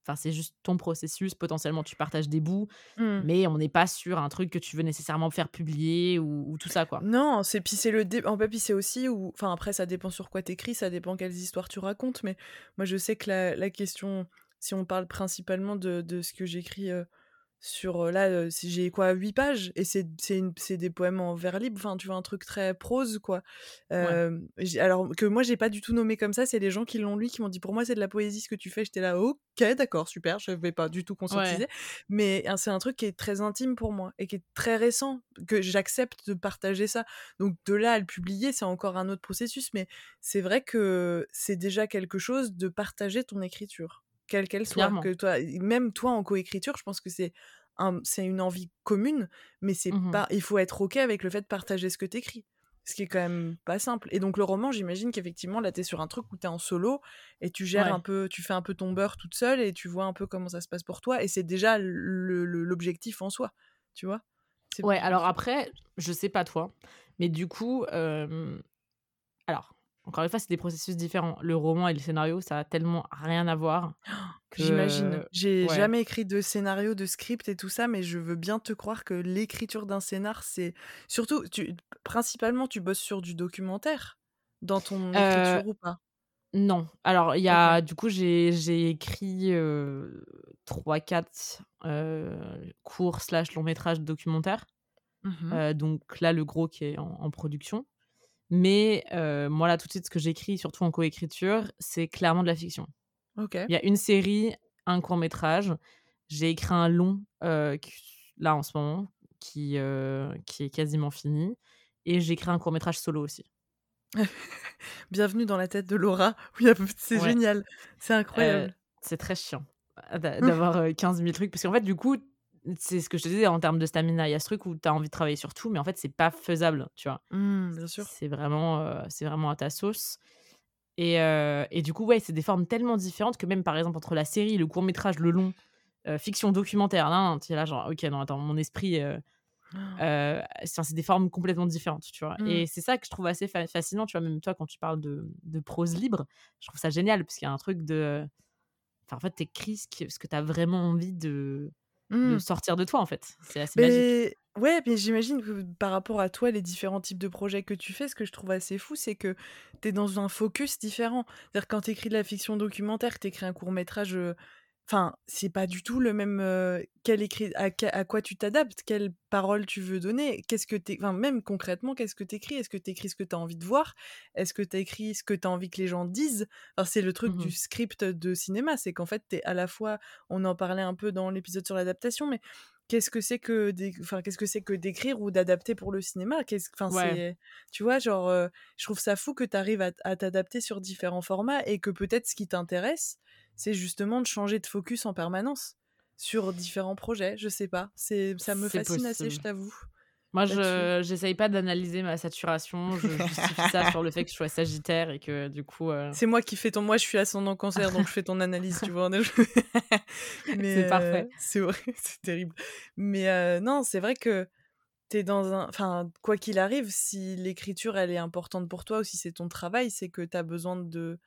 enfin, c'est juste ton processus. Potentiellement, tu partages des bouts, Mmh. mais on n'est pas sur un truc que tu veux nécessairement faire publier ou ou tout ça, quoi. Non, c'est puis c'est le dé en fait, puis c'est aussi où enfin après ça dépend sur quoi tu ça dépend quelles histoires tu racontes, mais moi je sais que la la question, si on parle principalement de de ce que j'écris, heu, sur, là, si j'ai quoi 8 pages et c'est des poèmes en vers libre, enfin tu vois un truc très prose quoi. Ouais. Alors que moi j'ai pas du tout nommé comme ça, c'est les gens qui l'ont lu qui m'ont dit: «Pour moi c'est de la poésie ce que tu fais». J'étais là: «OK, d'accord, super», je j'avais pas du tout Ouais. conscientisé. Mais c'est un truc qui est très intime pour moi et qui est très récent, que j'accepte de partager ça. Donc de là à le publier, c'est encore un autre processus, mais c'est vrai que c'est déjà quelque chose de partager ton écriture, quelle qu'elle soit. Clairement. Que toi même toi en coécriture, je pense que c'est un c'est une envie commune, mais c'est Mmh mh. pas il faut être OK avec le fait de partager ce que tu écris. Ce qui est quand même pas simple et donc le roman, j'imagine qu'effectivement là, tu es sur un truc où tu es en solo et tu gères un peu tu fais un peu ton beurre toute seule et tu vois un peu comment ça se passe pour toi et c'est déjà le le l'objectif en soi, tu vois? C'est Ouais, alors après, je sais pas toi, mais du coup, alors, encore une fois, c'est des processus différents. Le roman et le scénario, ça a tellement rien à voir j'imagine. que J'ai ouais. jamais écrit de scénario, de script et tout ça, mais je veux bien te croire que l'écriture d'un scénar, c'est surtout tu principalement, tu bosses sur du documentaire dans ton Heu, écriture ou pas? non. Alors, il y a du coup, j'ai écrit, heu, 3-4, heu, courts slash long métrages documentaires. Mmh donc là, le gros qui est en en production. Mais moi, là, tout de suite, ce que j'écris, surtout en coécriture, c'est clairement de la fiction. Il y a une série, un court métrage. J'ai écrit un long, là, en ce moment, qui, qui est quasiment fini et j'ai écrit un court métrage solo aussi. Bienvenue dans la tête de Laura. Oui, c'est Ouais. génial. C'est incroyable. c'est très chiant d'a d'avoir, heu, 15 000 trucs parce qu'en fait, du coup, c'est ce que je te disais en termes de stamina. Il y a ce truc où tu as envie de travailler sur tout, mais en fait, c'est pas faisable, tu vois? Mmh, bien sûr. C'est vraiment, c'est vraiment à ta sauce et heu et du coup, ouais, c'est des formes tellement différentes que même, par exemple, entre la série, le court métrage, le long, heu, fiction, documentaire, nin nin, tu es là genre: «OK, non, attends, mon esprit, enfin, c'est des formes complètement différentes», tu vois? Mmh. Et c'est ça que je trouve assez fa fascinant, tu vois? Même toi, quand tu parles de de prose libre, je trouve ça génial parce qu'il y a un truc de enfin, en fait, tu écris ce que ce que tu as vraiment envie de de Mmh. sortir de toi, en fait. C'est assez magique. Beh, ouais, mais j'imagine que par rapport à toi, les différents types de projets que tu fais, ce que je trouve assez fou, c'est que tu es dans un focus différent. C'est-à-dire quand tu écris de la fiction documentaire, que tu écris un court métrage, heu, enfin, c'est pas du tout le même, quel écrit à quoi tu t'adaptes, quelles paroles tu veux donner, qu'est-ce que enfin, même concrètement, qu'est-ce que tu écris? Est-ce que tu écris ce que tu as envie de voir? Est-ce que tu écris ce que tu as envie que les gens disent? Enfin, c'est le truc Mmh du mh. script de cinéma, c'est qu'en fait, tu es à la fois on en parlait un peu dans l'épisode sur l'adaptation, mais qu'est-ce que c'est que enfin, qu'est-ce que c'est que d'écrire ou d'adapter pour le cinéma? Qu'est-ce enfin, Ouais. c'est tu vois? Genre, je trouve ça fou que tu arrives à t'adapter sur différents formats et que peut-être ce qui t'intéresse, c'est justement de changer de focus en permanence sur différents projets. Je sais pas, c'est ça me fascine assez, je t'avoue, Moi, je j'essaye pas d'analyser ma saturation. Je justifie ça sur le fait que je sois sagittaire et que du coup, heu C'est moi qui fais ton moi, je suis ascendant cancer, donc je fais ton analyse, tu vois? Mais C'est parfait. heu, c'est horri c'est terrible. Mais heu, non, c'est vrai que tu es dans un enfin, quoi qu'il arrive, si l'écriture, elle est importante pour toi ou si c'est ton travail, c'est que tu as besoin de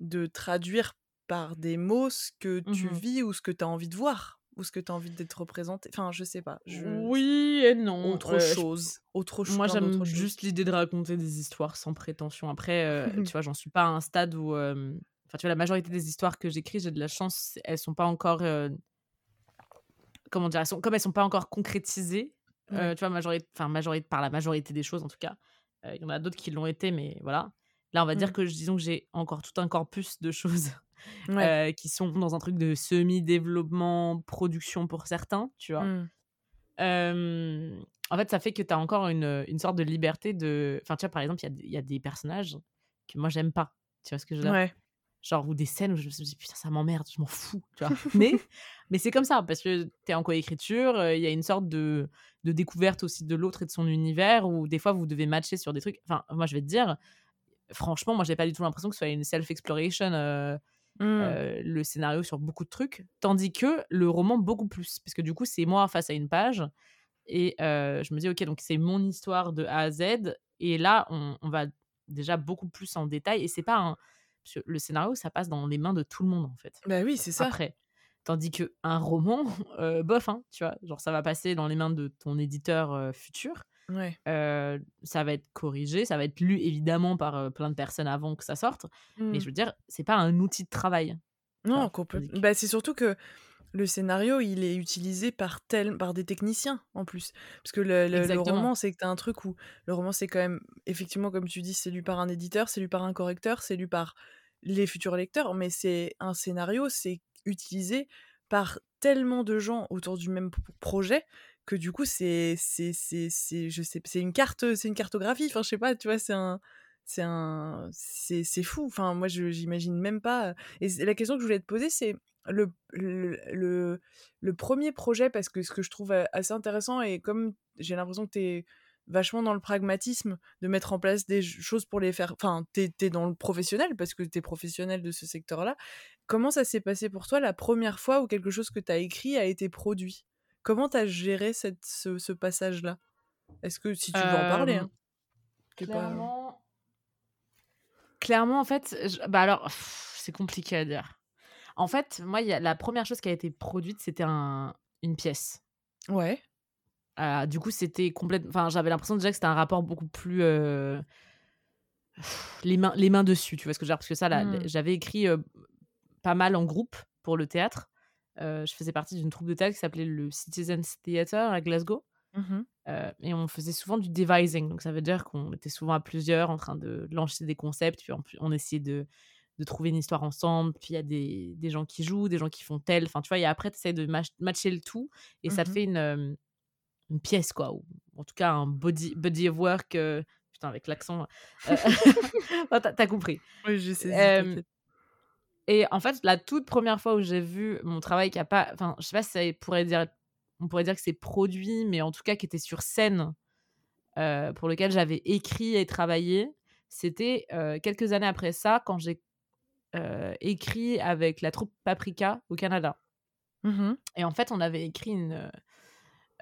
de traduire par des mots ce que Mmh tu vis ou ce que tu as envie de voir ou ce que tu as envie d'être représenté. Enfin, je sais pas, je Oui et non, autre je chose, autre ch moi, j'aime juste l'idée de raconter des histoires sans prétention. Après, tu vois, j'en suis pas à un stade où, enfin, tu vois, la majorité des histoires que j'écris, j'ai de la chance, elles sont pas encore, comment dire? Elles sont comme elles sont pas encore concrétisées, Ouais. tu vois, majorit enfin, majorit par la majorité des choses, en tout cas, il y en a d'autres qui l'ont été, mais voilà. Là, on va dire Mmh. que disons que j'ai encore tout un corpus de choses, Ouais. heu, qui sont dans un truc de semi-développement, production pour certains, tu vois? Mmh. En fait, ça fait que tu as encore une, une sorte de liberté de enfin, tu vois, par exemple, il y a des il y a des personnages que moi, j'aime pas. Tu vois ce que je veux dire? Ouais. Genre ou des scènes où je me suis dit: «Putain, ça m'emmerde, je m'en fous», tu vois? Mais mais c'est comme ça parce que tu es en coécriture, heu, il y a une sorte de de découverte aussi de l'autre et de son univers où des fois, vous devez matcher sur des trucs. Enfin, moi, je vais te dire, franchement, moi, j'ai pas du tout l'impression que ce soit une self exploration, heu Mmh. le scénario sur beaucoup de trucs. Tandis que le roman, beaucoup plus. Parce que du coup, c'est moi face à une page et je me dis: «OK, donc c'est mon histoire de A à Z» et là, on on va déjà beaucoup plus en détail et c'est pas un que le scénario, ça passe dans les mains de tout le monde, en fait, Bah oui, c'est ça. après. Tandis qu'un roman, heu, bof, hein, tu vois? Genre, ça va passer dans les mains de ton éditeur, futur. Ouais. Heu, ça va être corrigé, ça va être lu évidemment par, heu, plein de personnes avant que ça sorte. Mais je Mmh. veux dire, c'est pas un outil de travail, Non, bah, c'est surtout que le scénario, il est utilisé par tel par des techniciens, en plus. Parce que le le roman, c'est que tu as un truc où le roman, c'est quand même effectivement, comme tu dis, c'est lu par un éditeur, c'est lu par un correcteur, c'est lu par les futurs lecteurs, mais c'est un scénario, c'est utilisé par tellement de gens autour du même projet que du coup, c'est c'est c'est c'est je sais c'est une carte, c'est une cartographie. Enfin, je sais pas, tu vois? C'est un c'est un c'est fou. Enfin, moi, j'imagine même pas, et la question que je voulais te poser, c'est le le le 1er projet parce que ce que je trouve, assez intéressant et comme j'ai l'impression que tu es vachement dans le pragmatisme de mettre en place des ch choses pour les faire enfin, tu es dans le professionnel parce que tu es professionnel de ce secteur-là. Comment ça s'est passé pour toi la 1re fois où quelque chose que tu as écrit a été produit? Comment tu as géré cette ce ce passage-là? Est-ce que si tu veux en parler, hein? Pas clairement clairement, en fait, bah, alors, c'est compliqué à dire. En fait, moi, y a la 1re chose qui a été produite, c'était un une pièce. Ouais. Heu, du coup, c'était complète enfin, j'avais l'impression déjà que c'était un rapport beaucoup plus, heu les mains les mains dessus, tu vois ce que je veux dire? Parce que ça, là, Mmh. j'avais écrit, pas mal en groupe pour le théâtre. Heu, je faisais partie d'une troupe de théâtre qui s'appelait le Citizens Theatre à Glasgow. Mmh mh. Heu et on faisait souvent du devising, donc ça veut dire qu'on était souvent à plusieurs en train de lancer des concepts, puis plus on essayait de de trouver une histoire ensemble. Puis il y a des des gens qui jouent, des gens qui font tel enfin, tu vois? Et après, tu essaies de matcher le tout et ça Mmh te mh. fait une, une pièce, quoi, ou en tout cas un body body of work, heu, putain, avec l'accent. Euh, t'as, as compris. Oui, je sais. Et en fait, la toute première fois où j'ai vu mon travail qui a pas. Enfin, je sais pas si ça pourrait dire. On pourrait dire que c'est produit, mais en tout cas qui était sur scène, pour lequel j'avais écrit et travaillé. C'était quelques années après ça, quand j'ai écrit avec la troupe Paprika au Canada. Mmh et en fait, on avait écrit une.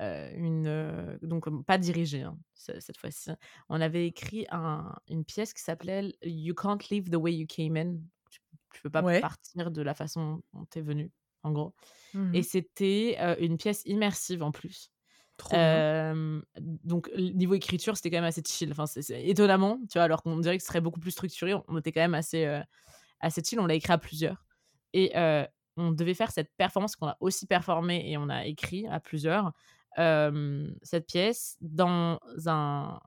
une donc, pas dirigée hein, cette fois-ci. On avait écrit un, une pièce qui s'appelait You Can't Leave the Way You Came In. Tu, ne peux pas partir de la façon dont tu es venu, en gros. Mmh et c'était une pièce immersive en plus. Trop donc niveau écriture, c'était quand même assez chill. Enfin, c'est, étonnamment, tu vois, alors qu'on dirait que ce serait beaucoup plus structuré, on était quand même assez assez chill. On l'a écrit à plusieurs et on devait faire cette performance qu'on a aussi performé et on a écrit à plusieurs cette pièce dans un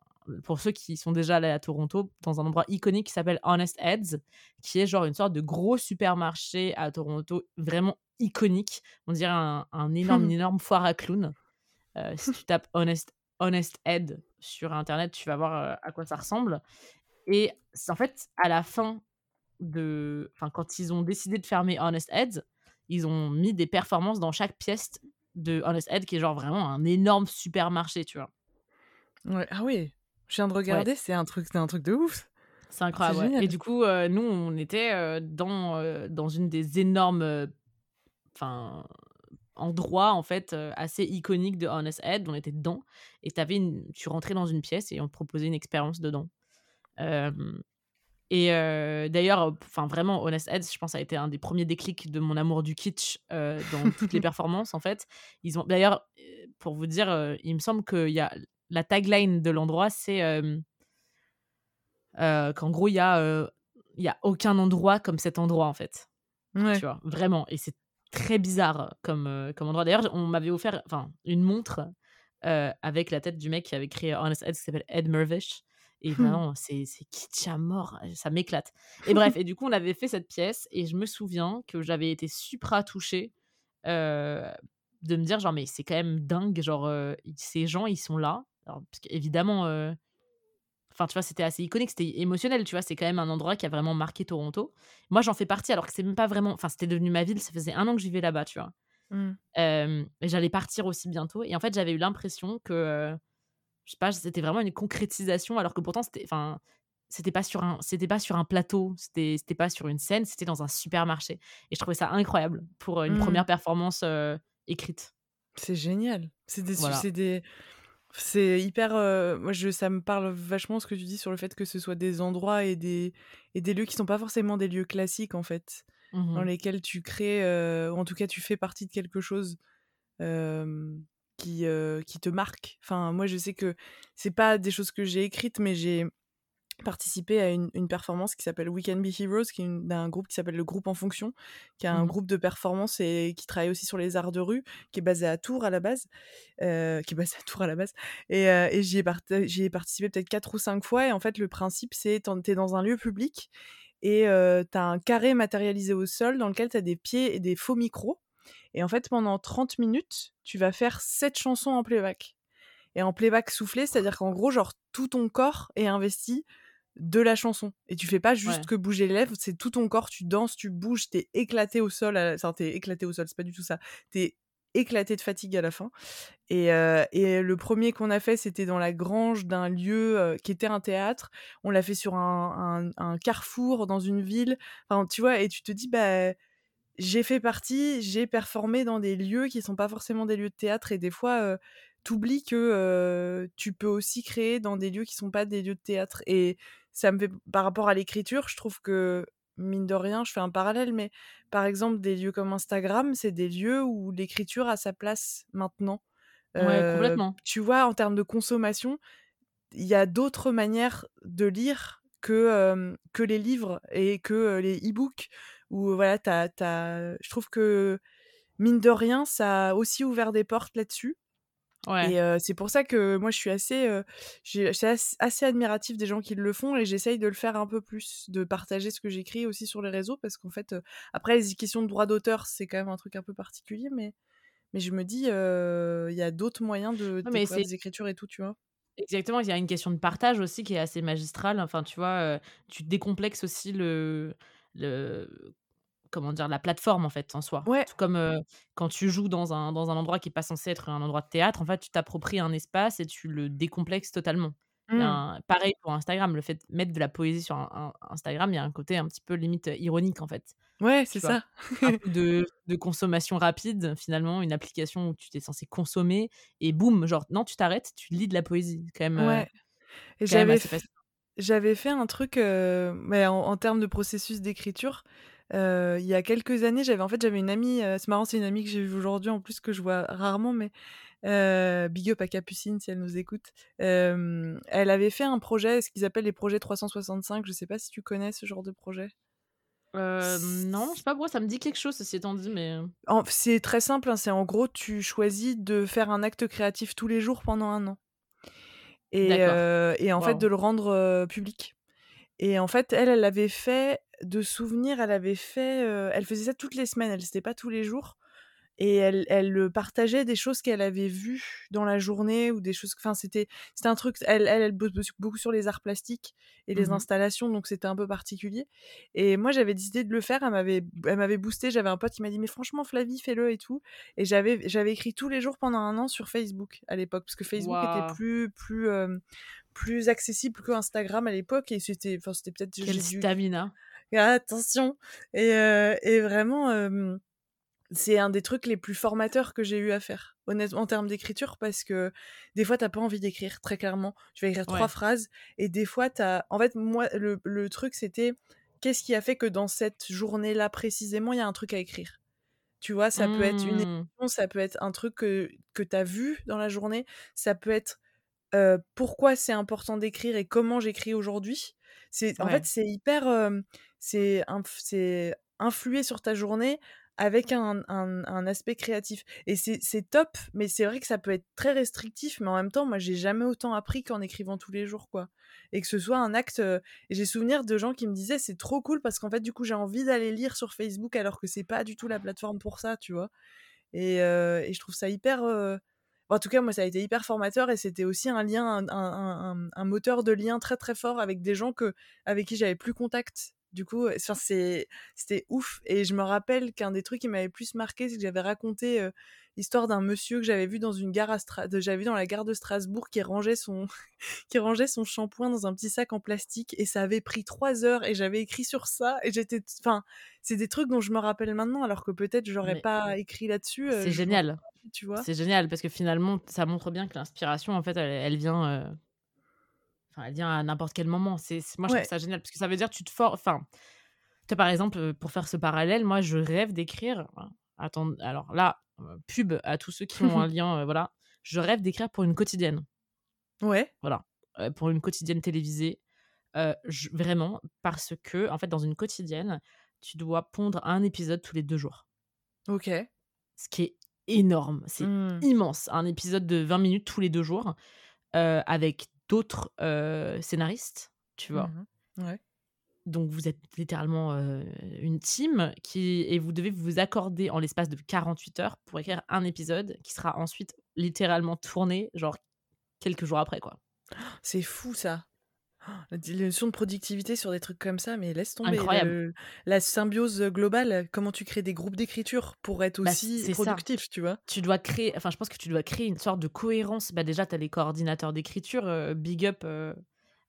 pour ceux qui sont déjà allés à Toronto, dans un endroit iconique qui s'appelle Honest Heads, qui est genre une sorte de gros supermarché à Toronto, vraiment iconique. On dirait un, énorme, une énorme foire à clowns. Euh, si tu tapes Honest, Honest Head sur Internet, tu vas voir euh, à quoi ça ressemble. Et en fait, à la fin de. Enfin, quand ils ont décidé de fermer Honest Heads, ils ont mis des performances dans chaque pièce de Honest Head, qui est genre vraiment un énorme supermarché, tu vois. Ouais. Ah oui, je viens de regarder, c'est un truc, un truc de ouf. C'est incroyable. Et du coup, euh, nous, on était dans, dans une des énormes enfin endroit en fait assez iconique de Honest Head. On était dedans et avais une... tu rentrais dans une pièce et on te proposait une expérience dedans. et d'ailleurs, enfin vraiment, Honest Head, je pense, a été un des premiers déclics de mon amour du kitsch dans toutes les performances en fait. Ils ont d'ailleurs, pour vous dire, il me semble qu'il y a la tagline de l'endroit, c'est qu'en gros il y a il y a aucun endroit comme cet endroit en fait. Tu vois, vraiment. Et c'est très bizarre comme, euh, comme endroit. D'ailleurs, on m'avait offert enfin, une montre euh, avec la tête du mec qui avait créé Honest Ed, qui s'appelle Ed Mervish. Et vraiment, c'est kitsch à mort, ça m'éclate. Et bref, et du coup, on avait fait cette pièce et je me souviens que j'avais été supra touchée euh, de me dire, genre, mais c'est quand même dingue, genre, ces gens, ils sont là. Alors, parce qu'évidemment, Enfin, tu vois, c'était assez iconique, c'était émotionnel, tu vois. C'est quand même un endroit qui a vraiment marqué Toronto. Moi, j'en fais partie, alors que c'est même pas vraiment. Enfin, c'était devenu ma ville, ça faisait un an que j'y vais là-bas, tu vois. Et j'allais partir aussi bientôt. Et en fait, j'avais eu l'impression que. je sais pas, c'était vraiment une concrétisation, alors que pourtant, c'était. Enfin. C'était pas sur un, c'était pas sur un plateau, c'était, c'était pas sur une scène, c'était dans un supermarché. Et je trouvais ça incroyable pour une mmh. première performance écrite. C'est génial. C'est des, c'est des, c'est hyper. moi, je, ça me parle vachement ce que tu dis sur le fait que ce soit des endroits et des, et des lieux qui sont pas forcément des lieux classiques, en fait, mmh dans lesquels tu crées, ou en tout cas, tu fais partie de quelque chose qui, qui te marque. Enfin, moi, je sais que c'est pas des choses que j'ai écrites, mais j'ai participer à une, performance qui s'appelle We Can Be Heroes, qui est d'un groupe qui s'appelle le Groupe en Fonction, qui est un mmh groupe de performance et qui travaille aussi sur les arts de rue, qui est basé à Tours à la base, euh, qui est basé à Tours à la base. Et, euh, et j'y ai, ai, participé peut-être quatre ou cinq fois. Et en fait, le principe, c'est t'es dans un lieu public et euh, t'as un carré matérialisé au sol dans lequel t'as des pieds et des faux micros. Et en fait, pendant 30 minutes, tu vas faire sept chansons en playback. Et en playback soufflé, c'est-à-dire qu'en gros, genre, tout ton corps est investi de la chanson. Et tu fais pas juste que bouger les lèvres, c'est tout ton corps, tu danses, tu bouges, t'es éclaté au sol. Enfin, t'es éclaté au sol, c'est pas du tout ça. T'es éclaté de fatigue à la fin. Et, euh, et le premier qu'on a fait, c'était dans la grange d'un lieu euh, qui était un théâtre. On l'a fait sur un, un, carrefour dans une ville. Enfin, tu vois, et tu te dis, bah, j'ai fait partie, j'ai performé dans des lieux qui sont pas forcément des lieux de théâtre. Et des fois, euh, t'oublies que tu peux aussi créer dans des lieux qui sont pas des lieux de théâtre. Et ça me fait par rapport à l'écriture, je trouve que mine de rien, je fais un parallèle, mais par exemple, des lieux comme Instagram, c'est des lieux où l'écriture a sa place maintenant. Ouais, complètement. Tu vois, en termes de consommation, il y a d'autres manières de lire que, que les livres et que les e-books. Où voilà, t'as, je trouve que mine de rien, ça a aussi ouvert des portes là-dessus. Et c'est pour ça que moi je suis assez, assez, admiratif des gens qui le font et j'essaye de le faire un peu plus, de partager ce que j'écris aussi sur les réseaux parce qu'en fait, après les questions de droit d'auteur c'est quand même un truc un peu particulier, mais, mais je me dis il y a d'autres moyens de, de des écritures et tout, tu vois. Exactement, il y a une question de partage aussi qui est assez magistrale. Enfin, tu vois, tu décomplexes aussi le le comment dire? La plateforme, en fait, en soi. Ouais. Tout comme, quand tu joues dans un dans un endroit qui est pas censé être un endroit de théâtre, en fait, tu t'appropries un espace et tu le décomplexes totalement. Mmh. un pareil pour Instagram, le fait de mettre de la poésie sur un un Instagram, il y a un côté un petit peu limite, ironique, en fait. Ouais, c'est ça. Un peu de de consommation rapide, finalement, une application où tu es censé consommer et boum, genre non, tu t'arrêtes, tu lis de la poésie. Quand même, Ouais j'avais fait un truc, mais en en termes de processus d'écriture, heu, il y a quelques années, j'avais en fait, j'avais une amie, heu, c'est marrant, c'est une amie que j'ai vue aujourd'hui, en plus, que je vois rarement, mais heu, big up à Capucine si elle nous écoute. Elle avait fait un projet, ce qu'ils appellent les projets 365, je sais pas si tu connais ce genre de projet? Heu, non, je sais pas pourquoi ça me dit quelque chose, ceci étant dit, mais c'est très simple, hein, c'est en gros, tu choisis de faire un acte créatif tous les jours pendant 1 an. Et et en fait, de le rendre, public. Et en fait, elle, elle l'avait fait de souvenir, elle avait fait, elle faisait ça toutes les semaines, elle c'était pas tous les jours et elle elle, partageait des choses qu'elle avait vues dans la journée ou des choses enfin, c'était c'était un truc elle elle elle bosse beaucoup sur les arts plastiques et les Mmh mh. installations, donc c'était un peu particulier et moi, j'avais décidé de le faire. Elle m'avait elle m'avait boostée. J'avais un pote qui m'a dit: «Mais franchement, Flavie, fais-le et tout» et j'avais j'avais écrit tous les jours pendant 1 an sur Facebook, à l'époque, parce que Facebook était plus plus, plus accessible qu'Instagram à l'époque et c'était enfin, c'était peut-être Quelle stamina! attention et et vraiment, c'est un des trucs les plus formateurs que j'ai eu à faire, honnêtement, en termes d'écriture, parce que des fois, tu as pas envie d'écrire, très clairement. Tu vas écrire 3 Ouais. phrases et des fois, tu as en fait, moi, le le truc, c'était qu'est-ce qui a fait que dans cette journée-là, précisément, il y a un truc à écrire? Tu vois? Ça peut être une Mmh. émotion, ça peut être un truc que que tu as vu dans la journée, ça peut être, pourquoi c'est important d'écrire et comment j'écris aujourd'hui? C'est en fait, c'est hyper, c'est c'est influer sur ta journée avec un un un aspect créatif et c'est top, mais c'est vrai que ça peut être très restrictif, mais en même temps, moi, j'ai jamais autant appris qu'en écrivant tous les jours, quoi et que ce soit un acte, et j'ai souvenir de gens qui me disaient: «C'est trop cool parce qu'en fait, du coup, j'ai envie d'aller lire sur Facebook alors que c'est pas du tout la plateforme pour ça», tu vois? Et et je trouve ça hyper, en tout cas, moi, ça a été hyper formateur et c'était aussi un lien, un un un un un moteur de lien très, très fort avec des gens que avec qui j'avais plus contact. Du coup, c'était ouf et je me rappelle qu'un des trucs qui m'avait plus marqué, c'est que j'avais raconté, heu, l'histoire d'un monsieur que j'avais vu dans une gare à j'avais vu dans la gare de Strasbourg qui rangeait son qui rangeait son shampoing dans un petit sac en plastique et ça avait pris 3 heures et j'avais écrit sur ça et j'étais enfin, c'est des trucs dont je me rappelle maintenant alors que peut-être j'aurais pas écrit là-dessus, heu, c'est génial. Tu vois? C'est génial parce que finalement, ça montre bien que l'inspiration, en fait, elle elle vient, heu enfin, elle vient à n'importe quel moment. C'est moi, je trouve ça génial parce que ça veut dire tu te for enfin, tu vois, par exemple, heu, pour faire ce parallèle, moi, je rêve d'écrire enfin, attends alors là, heu, pub à tous ceux qui ont un lien, voilà. Je rêve d'écrire pour une quotidienne. Ouais. Voilà, pour une quotidienne télévisée, vraiment parce qu'en fait, dans une quotidienne, tu dois pondre 1 épisode tous les 2 jours. OK. Ce qui est énorme, c'est Mmh. immense, un épisode de 20 minutes tous les 2 jours, avec d'autres, scénaristes, tu vois? Mmh. Ouais. Donc vous êtes littéralement, une team qui et vous devez vous accorder en l'espace de 48 heures pour écrire 1 épisode qui sera ensuite littéralement tourné, genre quelques jours après, quoi. C'est fou ça. La notions de productivité sur des trucs comme ça, mais laisse tomber Incroyable. le la symbiose, globale, comment tu crées des groupes d'écriture pour être Bah, aussi c'est ça. productif, tu vois? Tu dois créer enfin, je pense que tu dois créer une sorte de cohérence. Bah, déjà, tu as les coordinateurs d'écriture, big up, à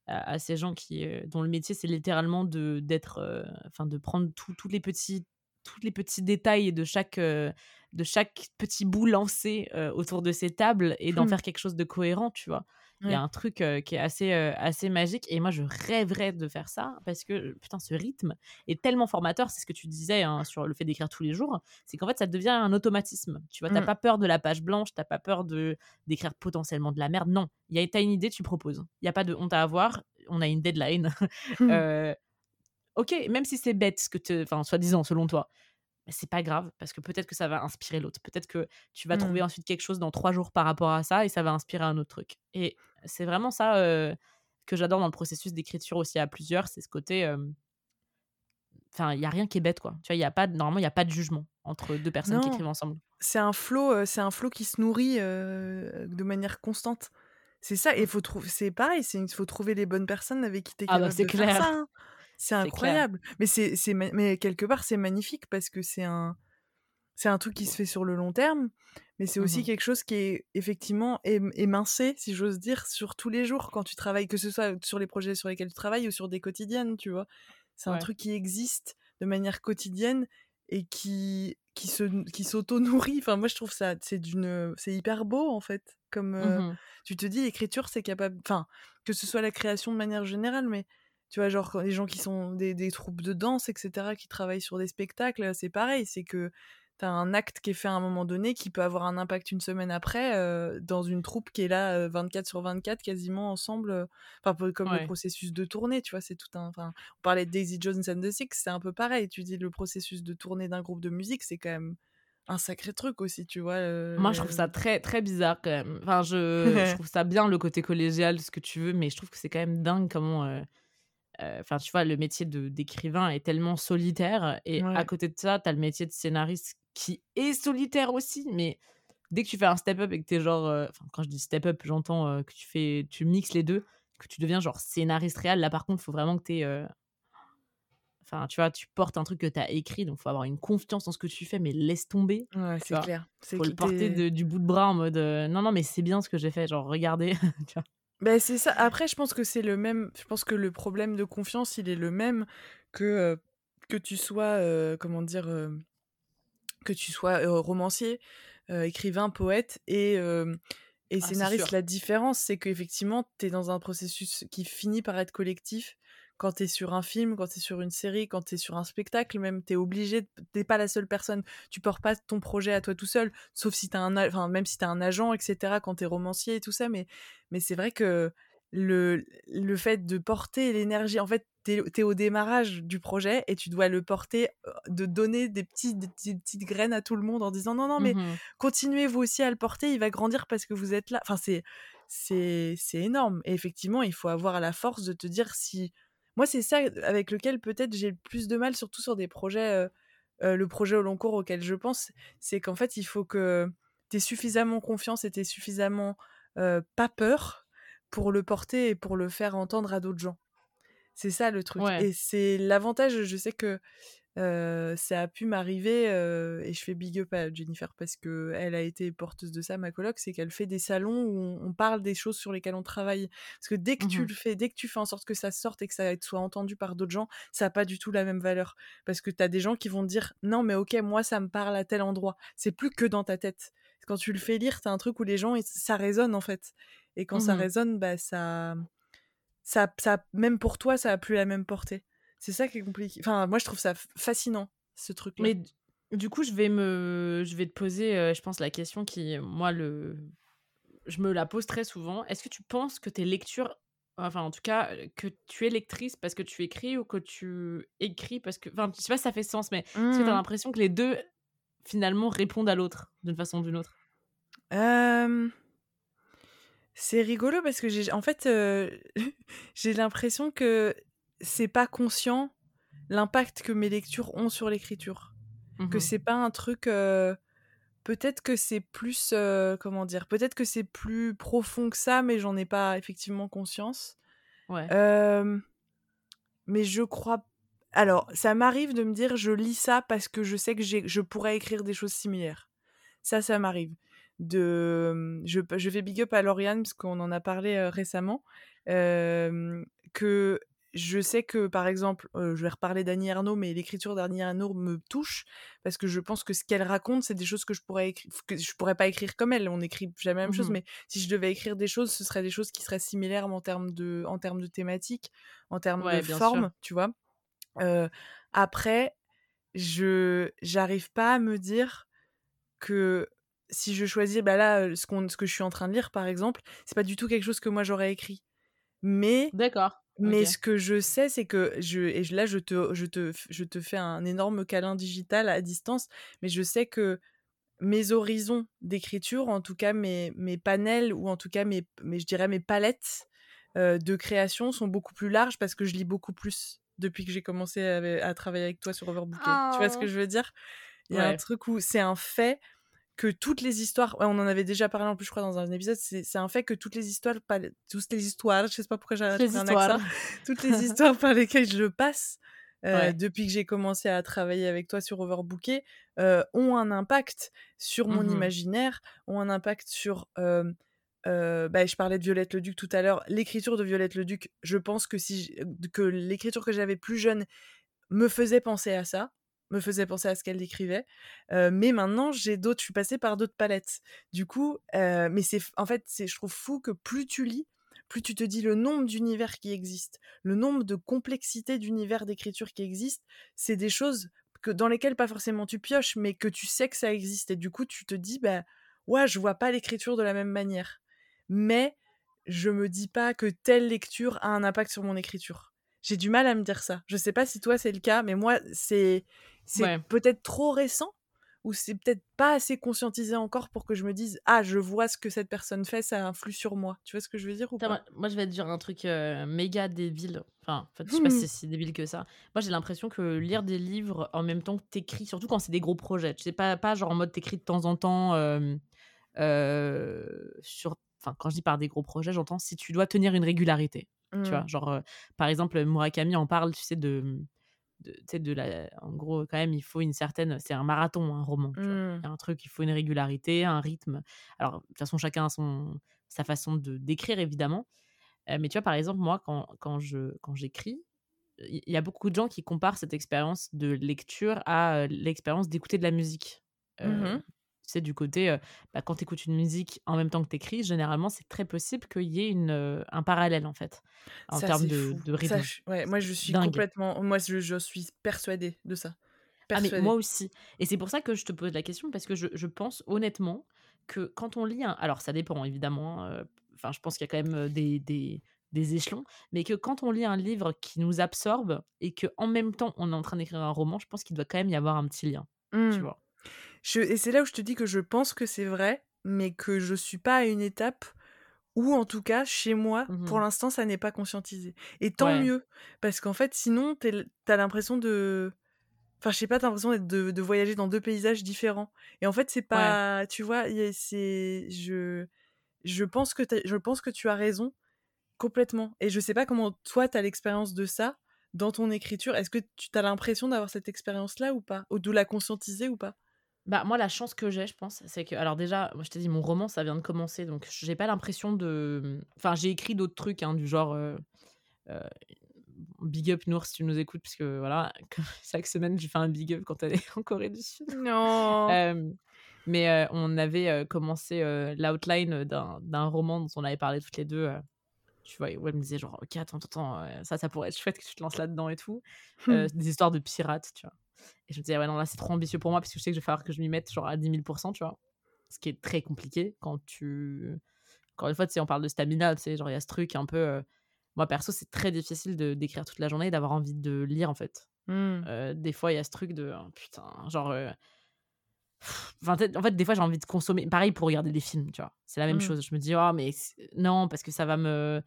à ces gens qui, dont le métier, c'est littéralement de d'être, enfin, de prendre tous tous les petits tous les petits détails de chaque, de chaque petit bout lancé, autour de ces tables et d'en Mmh. faire quelque chose de cohérent, tu vois? Il y a un truc, qui est assez, assez magique et moi, je rêverais de faire ça parce que, putain, ce rythme est tellement formateur. C'est ce que tu disais, hein, sur le fait d'écrire tous les jours. C'est qu'en fait, ça devient un automatisme, tu vois? Tu as Mmh. pas peur de la page blanche, tu as pas peur de d'écrire potentiellement de la merde. Non, il y a tu as une idée, tu proposes. Il y a pas de honte à avoir. On a une deadline. Heu, OK, même si c'est bête ce que enfin, soi-disant, selon toi, c'est pas grave parce que peut-être que ça va inspirer l'autre. Peut-être que tu vas trouver Mmh. ensuite quelque chose dans 3 jours par rapport à ça et ça va inspirer un autre truc et c'est vraiment ça, que j'adore dans le processus d'écriture aussi à plusieurs, c'est ce côté, enfin, il y a rien qui est bête, quoi. Tu vois? Il y a pas de normalement, il y a pas de jugement entre 2 personnes qui écrivent ensemble. c'est un flow, c'est un flow qui se nourrit, de manière constante. C'est ça, et il faut trouver. C'est pareil, il faut trouver les bonnes personnes avec qui tu es Ah capable c'est de faire clair. ça. hein. C'est C'est clair. incroyable. Mais c'est, c'est ma- mais quelque part, c'est magnifique parce que c'est un, c'est un truc qui se fait sur le long terme, mais c'est aussi Mmh quelque chose qui est effectivement ém- émincé, si j'ose dire, sur tous les jours quand tu travailles, que ce soit sur les projets sur lesquels tu travailles ou sur des quotidiennes, tu vois? C'est un truc qui existe de manière quotidienne et qui qui se qui s'auto-nourrit. Enfin, moi, je trouve ça c'est d'une c'est hyper beau en fait. Comme euh, Mmh tu te dis, l'écriture, c'est capable. Enfin, que ce soit la création de manière générale, mais tu vois, genre les gens qui sont des, des troupes de danse, etc., qui travaillent sur des spectacles, c'est pareil. C'est que t'as un acte qui est fait à un moment donné qui peut avoir un impact une semaine après euh, dans une troupe qui est là euh, 24 sur 24 quasiment ensemble. euh, Enfin, comme le processus de tournée, tu vois, c'est tout un. Enfin, on parlait de Daisy Jones and the Six, c'est un peu pareil. Tu dis le processus de tournée d'un groupe de musique, c'est quand même un sacré truc aussi, tu vois. euh, Moi, je trouve ça très, très bizarre quand même. Enfin, je, je trouve ça bien le côté collégial, ce que tu veux, mais je trouve que c'est quand même dingue comment. euh, Enfin, tu vois, le métier d'écrivain est tellement solitaire. Et à côté de ça, tu as le métier de scénariste qui est solitaire aussi. Mais dès que tu fais un step-up et que tu es genre. Enfin, quand je dis step-up, j'entends que tu fais, tu mixes les deux, que tu deviens genre scénariste réel. Là, par contre, il faut vraiment que tu es. Enfin, tu vois, tu portes un truc que tu as écrit, donc faut avoir une confiance dans ce que tu fais, mais laisse tomber. Ouais, c'est clair. C'est faut le porter de- du bout de bras en mode euh, non, non, mais c'est bien ce que j'ai fait, genre regardez. tu vois? Ben, c'est ça. Après, je pense que c'est le même. Je pense que le problème de confiance, il est le même que euh, que tu sois, euh, comment dire, euh, que tu sois romancier, écrivain, poète et et Ah, scénariste. La différence, c'est qu'effectivement, tu es dans un processus qui finit par être collectif. Quand tu es sur un film, quand tu es sur une série, quand tu es sur un spectacle, même, tu es obligé, t'es pas la seule personne. Tu portes pas ton projet à toi tout seul, sauf si tu un, enfin, même si tu as un agent, etc., quand tu es romancier et tout ça. Mais, mais c'est vrai que le, le fait de porter l'énergie, en fait, tu es, au démarrage du projet et tu dois le porter, de donner des, petits, des petites graines à tout le monde en disant non, non, mais Mhm. continuez vous aussi à le porter, il va grandir parce que vous êtes là. Enfin, c'est c'est c'est énorme. Et effectivement, il faut avoir la force de te dire si. Moi, c'est ça avec lequel peut-être j'ai le plus de mal, surtout sur des projets. euh, le projet au long cours auquel je pense, c'est qu'en fait, il faut que tu aies suffisamment confiance et tu suffisamment pas peur pour le porter et pour le faire entendre à d'autres gens. C'est ça le truc. Ouais. Et c'est l'avantage, je sais que euh, ça a pu m'arriver, euh, et je fais big up à Jennifer parce que elle a été porteuse de ça, ma coloc, c'est qu'elle fait des salons où on, on parle des choses sur lesquelles on travaille. Parce que dès que tu Mhm. le fais, dès que tu fais en sorte que ça sorte et que ça soit entendu par d'autres gens, ça n'a pas du tout la même valeur. Parce que tu as des gens qui vont te dire non, mais ok, moi ça me parle à tel endroit. C'est plus que dans ta tête. Quand tu le fais lire, tu as un truc où les gens, ça résonne en fait. Et quand ça Mhm. résonne, bah ça, ça, ça, même pour toi, ça a plus la même portée. C'est ça qui est compliqué. Enfin, moi, je trouve ça fascinant, ce truc-là. Mais du coup, je vais me, je vais te poser, euh, je pense, la question qui, moi, le, je me la pose très souvent. Est-ce que tu penses que tes lectures, enfin, en tout cas, euh, que tu es lectrice parce que tu écris ou que tu écris parce que, enfin, je sais pas si ça fait sens, mais est-ce que tu as Mhm. l'impression que les deux finalement répondent à l'autre d'une façon ou d'une autre? Euh, C'est rigolo parce que j'ai, en fait, euh, j'ai l'impression que c'est pas conscient l'impact que mes lectures ont sur l'écriture. Que Mhm. c'est pas un truc. euh, Peut-être que c'est plus. euh, comment dire Peut-être que c'est plus profond que ça, mais j'en ai pas effectivement conscience. Ouais. Euh, mais je crois. Alors, ça m'arrive de me dire, je lis ça parce que je sais que j'ai, je pourrais écrire des choses similaires. Ça, ça m'arrive. De, je, je fais big up à Lauriane parce qu'on en a parlé euh, récemment. que je sais que, par exemple, euh, je vais reparler d'Annie Arnaud, mais l'écriture d'Annie Arnaud me touche parce que je pense que ce qu'elle raconte, c'est des choses que je pourrais écrire, que je pourrais pas écrire comme elle. On n'écrit jamais la même chose, Mhm. mais si je devais écrire des choses, ce seraient des choses qui seraient similaires en termes de, en termes de thématique, en termes Ouais, de forme, sûr. tu vois? Euh, après, je j'arrive pas à me dire que si je choisis, bah là, ce, qu'on, ce que je suis en train de lire, par exemple, c'est pas du tout quelque chose que moi j'aurais écrit. Mais D'accord. Mais ce que je sais, c'est que je et là je te je te je te fais un énorme câlin digital à distance, mais je sais que mes horizons d'écriture, en tout cas mes mes panels ou en tout cas mes mes je dirais mes palettes euh, de création sont beaucoup plus larges parce que je lis beaucoup plus depuis que j'ai commencé à, à travailler avec toi sur Overbooké. Tu vois ce que Oh. je veux dire? Il y a un truc où c'est un fait que toutes les histoires, on en avait déjà parlé en plus, je crois, dans un épisode, c'est un fait que toutes les histoires, pas, toutes les histoires, je sais pas pourquoi j'ai un accent, toutes les histoires par lesquelles je passe, euh, depuis que j'ai commencé à travailler avec toi sur Overbooké, euh, ont un impact sur mon mmh imaginaire, ont un impact sur. Euh, bah, je parlais de Violette le Duc tout à l'heure. L'écriture de Violette le Duc, je pense que si que l'écriture que j'avais plus jeune me faisait penser à ça me faisait penser à ce qu'elle décrivait. mais maintenant, j'ai d'autres, je suis passée par d'autres palettes. Du coup, mais c'est, en fait, c'est, je trouve fou que plus tu lis, plus tu te dis le nombre d'univers qui existent, le nombre de complexités d'univers d'écriture qui existent, c'est des choses que dans lesquelles pas forcément tu pioches, mais que tu sais que ça existe. Et du coup, tu te dis, bah, ouais, je vois pas l'écriture de la même manière. Mais je me dis pas que telle lecture a un impact sur mon écriture. J'ai du mal à me dire ça. Je sais pas si toi c'est le cas, mais moi, c'est c'est peut-être trop récent ou c'est peut-être pas assez conscientisé encore pour que je me dise ah je vois ce que cette personne fait ça influe sur moi. Tu vois ce que je veux dire ou pas? moi, je vais te dire un truc euh, méga débile. Enfin en fait, je sais pas si c'est si débile que ça. Moi j'ai l'impression que lire des livres en même temps que t'écris surtout quand c'est des gros projets tu sais pas pas genre en mode t'écris de temps en temps euh, euh, sur enfin quand je dis par des gros projets j'entends si tu dois tenir une régularité tu vois? Mmh. genre par exemple Murakami en parle tu sais de de, de la, en gros, quand même, il faut une certaine. C'est un marathon, un roman. Il y a mmh. un truc, il faut une régularité, un rythme. Alors, de toute façon, chacun a son, sa façon de d'écrire, évidemment. mais tu vois, par exemple, moi, quand, quand je quand j'écris, il y a beaucoup de gens qui comparent cette expérience de lecture à l'expérience d'écouter de la musique. Mmh du côté, bah, quand tu écoutes une musique en même temps que tu écris, généralement, c'est très possible qu'il y ait une, un parallèle, en fait, en termes de, de, rythme. ouais, moi, je suis complètement. Moi, je, je, suis persuadée de ça. Ah, mais moi aussi. Et c'est pour ça que je te pose la question, parce que je, je pense honnêtement que quand on lit un. Alors, ça dépend, évidemment. Enfin, je pense qu'il y a quand même des, des, des échelons, mais que quand on lit un livre qui nous absorbe et que en même temps on est en train d'écrire un roman, je pense qu'il doit quand même y avoir un petit lien. Tu mmh. Et c'est là où je te dis que je pense que c'est vrai, mais que je suis pas à une étape où, en tout cas, chez moi, mmh pour l'instant, ça n'est pas conscientisé. Et tant mieux, parce qu'en fait, sinon, t'as l'impression de... Enfin, je sais pas, t'as l'impression de, de, voyager dans deux paysages différents. Et en fait, c'est pas... Tu vois, c'est... Je... Je pense, que je pense que tu as raison, complètement. Et je sais pas comment toi, t'as l'expérience de ça dans ton écriture. Est-ce que tu as l'impression d'avoir cette expérience-là ou pas? Ou de la conscientiser ou pas? Bah, moi, la chance que j'ai, je pense, c'est que. Alors, déjà, moi, je t'ai dit, mon roman, ça vient de commencer. Donc, j'ai pas l'impression de. Enfin, j'ai écrit d'autres trucs, hein, du genre. Euh, euh, big up Nour si tu nous écoutes, parce que voilà, chaque semaine, j'ai fait un big up quand elle est en Corée du Sud. Non Mais euh, on avait commencé l'outline d'un roman dont on avait parlé toutes les deux. tu vois, où elle me disait genre, ok, attends, attends, ça, ça pourrait être chouette que tu te lances là-dedans et tout. des histoires de pirates, tu vois. Et je me disais, ouais, non, là, c'est trop ambitieux pour moi parce que je sais que je vais falloir que je m'y mette genre à 10 000% tu vois. Ce qui est très compliqué quand tu. Encore une fois, tu sais, on parle de stamina, tu sais, genre, il y a ce truc un peu. Euh, moi, perso, c'est très difficile de d'écrire toute la journée et d'avoir envie de lire, en fait. Mmh. Euh, des fois, il y a ce truc de. Oh, putain, genre. Euh, en fait, des fois, j'ai envie de consommer. Pareil pour regarder des films, tu vois. C'est la même mmh. chose. Je me dis, oh, mais non, parce que ça va me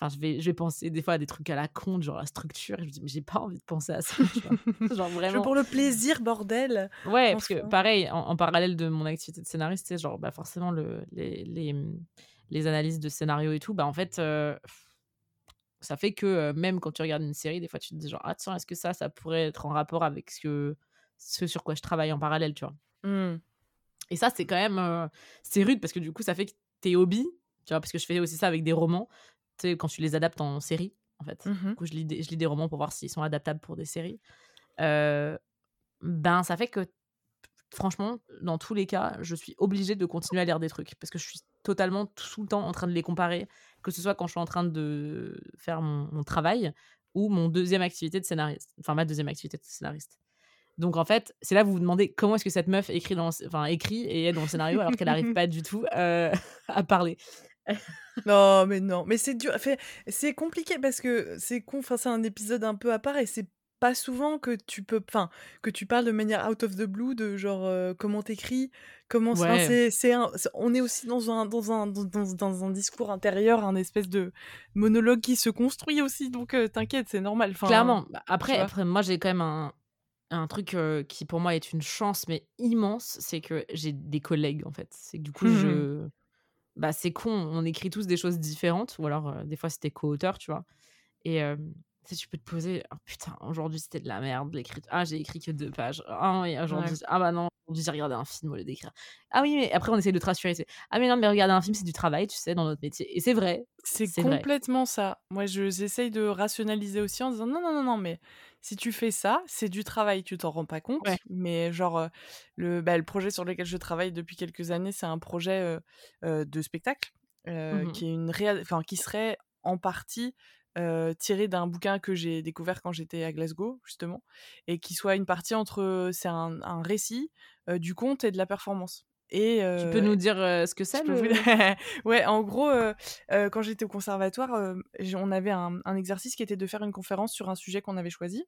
Enfin, je vais, je vais penser des fois à des trucs à la con, genre la structure. Et je me dis, mais j'ai pas envie de penser à ça. genre vraiment. pour le plaisir, bordel. Ouais, parce que pareil, en, parallèle de mon activité de scénariste, c'est genre, bah, forcément, le, les, les, les, analyses de scénario et tout, bah, en fait, euh, ça fait que euh, même quand tu regardes une série, des fois, tu te dis, genre, ah, tiens, est-ce que ça, ça pourrait être en rapport avec ce, que, ce sur quoi je travaille en parallèle, tu vois? Mmh. Et ça, c'est quand même. Euh, c'est rude parce que du coup, ça fait que tes hobbies, tu vois, parce que je fais aussi ça avec des romans, quand tu les adaptes en série, en fait. Du coup, je lis, des, je lis des romans pour voir s'ils sont adaptables pour des séries. ben, ça fait que, franchement, dans tous les cas, je suis obligée de continuer à lire des trucs parce que je suis totalement tout le temps en train de les comparer, que ce soit quand je suis en train de faire mon, travail ou mon deuxième activité de scénariste, enfin ma deuxième activité de scénariste. Donc en fait, c'est là que vous vous demandez comment est-ce que cette meuf écrit, dans, enfin, écrit et est dans le scénario alors qu'elle n'arrive pas du tout euh, à parler. non, mais non. Mais c'est dur. C'est compliqué parce que c'est con. Enfin, c'est un épisode un peu à part et c'est pas souvent que tu peux. Enfin, que tu parles de manière out of the blue de genre euh, comment t'écris, comment. c'est, c'est on est aussi dans un, dans, un, dans, dans, un discours intérieur, un espèce de monologue qui se construit aussi. Donc euh, t'inquiète, c'est normal. Clairement. Bah, après, après, moi j'ai quand même un, un truc qui pour moi est une chance mais immense, c'est que j'ai des collègues en fait. C'est que du coup Mmh je bah c'est con, on écrit tous des choses différentes ou alors des fois c'était co-auteur, tu vois. Et tu tu peux te poser, oh putain, aujourd'hui c'était de la merde l'écriture. Ah, j'ai écrit que deux pages. Ah oui, aujourd'hui, ah bah non, aujourd'hui j'ai regardé un film au lieu d'écrire. Ah oui, mais après on essaie de te rassurer. Ah mais non, mais regarder un film c'est du travail, tu sais, dans notre métier. Et c'est vrai. C'est complètement ça. Moi, j'essaye de rationaliser aussi en disant non, non, non, non, mais si tu fais ça, c'est du travail, tu t'en rends pas compte. Mais genre, le, bah, le projet sur lequel je travaille depuis quelques années, c'est un projet de spectacle mmh qui, est une enfin, qui serait en partie tiré d'un bouquin que j'ai découvert quand j'étais à Glasgow, justement, et qui soit une partie entre. C'est un, un, récit, du conte et de la performance. Et tu peux nous dire ce que c'est le... Ouais, en gros, quand j'étais au conservatoire, on avait un, un, exercice qui était de faire une conférence sur un sujet qu'on avait choisi.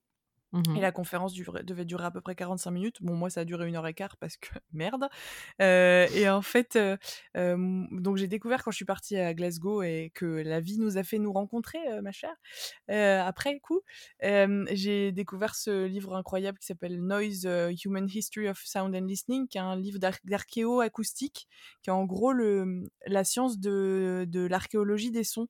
Et mmh la conférence devait durer à peu près 45 minutes. Bon, moi, ça a duré une heure et quart parce que merde. et en fait, donc j'ai découvert quand je suis partie à Glasgow et que la vie nous a fait nous rencontrer, ma chère. après coup, j'ai découvert ce livre incroyable qui s'appelle Noise Human History of Sound and Listening, qui est un livre d'archéo-acoustique, qui est en gros le, la science de, de l'archéologie des sons.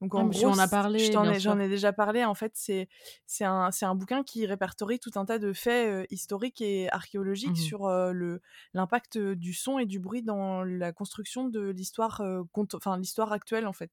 Donc en gros, on a parlé. J'en ai, déjà parlé. En fait, c'est c'est un, un bouquin qui répertorie tout un tas de faits historiques et archéologiques mmh sur le l'impact du son et du bruit dans la construction de l'histoire, enfin l'histoire actuelle en fait.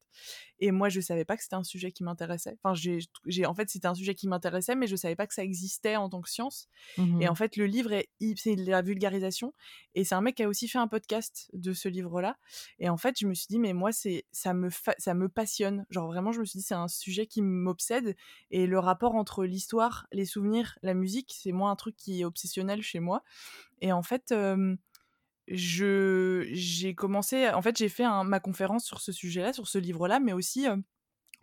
Et moi, je savais pas que c'était un sujet qui m'intéressait. Enfin, j'ai en fait c'était un sujet qui m'intéressait, mais je savais pas que ça existait en tant que science. Mmh et en fait, le livre est c'est la vulgarisation. Et c'est un mec qui a aussi fait un podcast de ce livre-là. Et en fait, je me suis dit mais moi c'est ça me ça me passionne. Genre vraiment, je me suis dit, c'est un sujet qui m'obsède. Et le rapport entre l'histoire, les souvenirs, la musique, c'est moi un truc qui est obsessionnel chez moi. Et en fait, j'ai commencé, en fait, j'ai fait ma conférence sur ce sujet-là, sur ce livre-là, mais aussi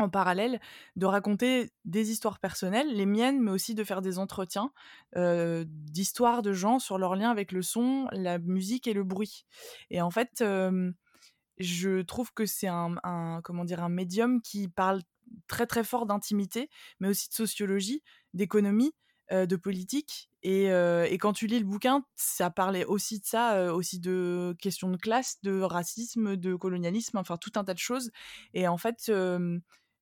en parallèle de raconter des histoires personnelles, les miennes, mais aussi de faire des entretiens d'histoires de gens sur leur lien avec le son, la musique et le bruit. Et en fait, je trouve que c'est un, comment dire un médium qui parle très très fort d'intimité, mais aussi de sociologie, d'économie, de politique. Et, quand tu lis le bouquin, ça parlait aussi de ça, aussi de questions de classe, de racisme, de colonialisme, enfin tout un tas de choses. Et en fait,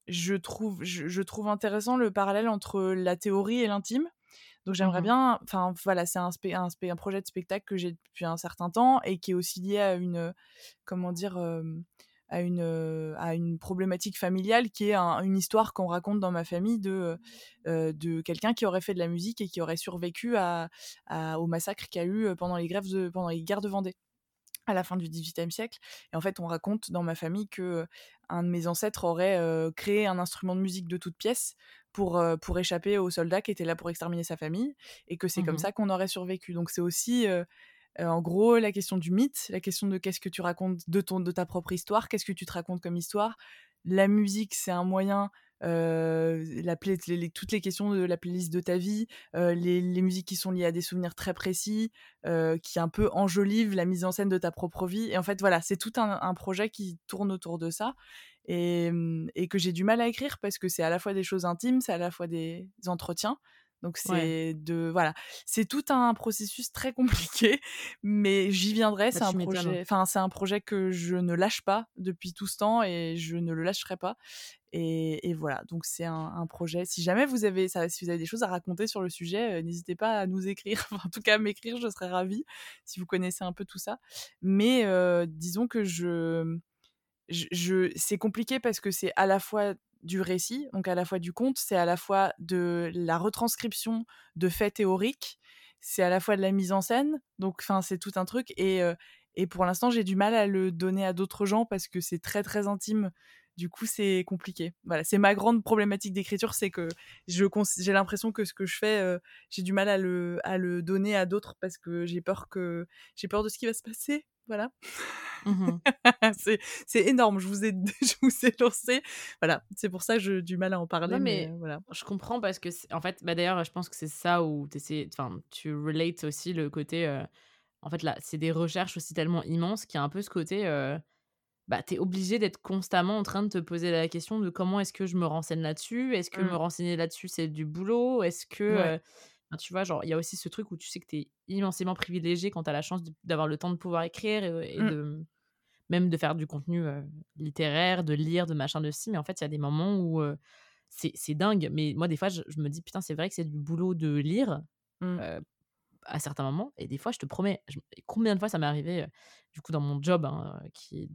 je trouve, je trouve intéressant le parallèle entre la théorie et l'intime. Donc j'aimerais mmh bien, enfin voilà, c'est un, un, un, projet de spectacle que j'ai depuis un certain temps et qui est aussi lié à une, comment dire, à une, à une problématique familiale qui est une histoire qu'on raconte dans ma famille de, de quelqu'un qui aurait fait de la musique et qui aurait survécu à, au massacre qu'il y a eu pendant les grèves de, pendant les guerres de Vendée à la fin du XVIIIe siècle. Et en fait, on raconte dans ma famille que un de mes ancêtres aurait créé un instrument de musique de toute pièce pour, pour échapper aux soldats qui étaient là pour exterminer sa famille, et que c'est comme mmh ça qu'on aurait survécu. Donc c'est aussi, en gros, la question du mythe, la question de qu'est-ce que tu racontes de, ton, de ta propre histoire, qu'est-ce que tu te racontes comme histoire. La musique, c'est un moyen la toutes les questions de la playlist de ta vie, les, les, musiques qui sont liées à des souvenirs très précis, qui un peu enjolivent la mise en scène de ta propre vie. Et en fait, voilà, c'est tout un, un, projet qui tourne autour de ça et, et que j'ai du mal à écrire parce que c'est à la fois des choses intimes, c'est à la fois des entretiens. Donc c'est de voilà, c'est tout un processus très compliqué, mais j'y viendrai. Bah, c'est un projet, enfin c'est un projet que je ne lâche pas depuis tout ce temps et je ne le lâcherai pas. Et, voilà, donc c'est un, projet. Si jamais vous avez, ça, si vous avez des choses à raconter sur le sujet, n'hésitez pas à nous écrire. en tout cas, m'écrire, je serais ravie si vous connaissez un peu tout ça. Mais disons que je, je c'est compliqué parce que c'est à la fois du récit, donc à la fois du conte, c'est à la fois de la retranscription de faits théoriques, c'est à la fois de la mise en scène, donc c'est tout un truc et, et pour l'instant j'ai du mal à le donner à d'autres gens parce que c'est très très intime. Du coup, c'est compliqué. Voilà, c'est ma grande problématique d'écriture, c'est que j'ai l'impression que ce que je fais, j'ai du mal à le, à le donner à d'autres parce que j'ai peur que j'ai peur de ce qui va se passer voilà. Mmh c'est énorme, je vous, ai, je vous ai lancé. Voilà, c'est pour ça que j'ai du mal à en parler. mais, voilà. je comprends parce que, en fait, bah, d'ailleurs, je pense que c'est ça où tu relates aussi le côté. en fait, là, c'est des recherches aussi tellement immenses qu'il y a un peu ce côté. bah, tu es obligé d'être constamment en train de te poser la question de comment est-ce que je me renseigne là-dessus? Est-ce que me mmh. renseigner là-dessus, c'est du boulot? Est-ce que. Tu vois, genre, il y a aussi ce truc où tu sais que tu es immensément privilégié quand tu as la chance d'avoir le temps de pouvoir écrire et, Mmh. de même de faire du contenu littéraire, de lire, de machin, de ci. Mais en fait, il y a des moments où c'est dingue. Mais moi, des fois, je, me dis, putain, c'est vrai que c'est du boulot de lire mmh. à certains moments. Et des fois, je te promets, combien de fois ça m'est arrivé, du coup, dans mon job, hein, qui est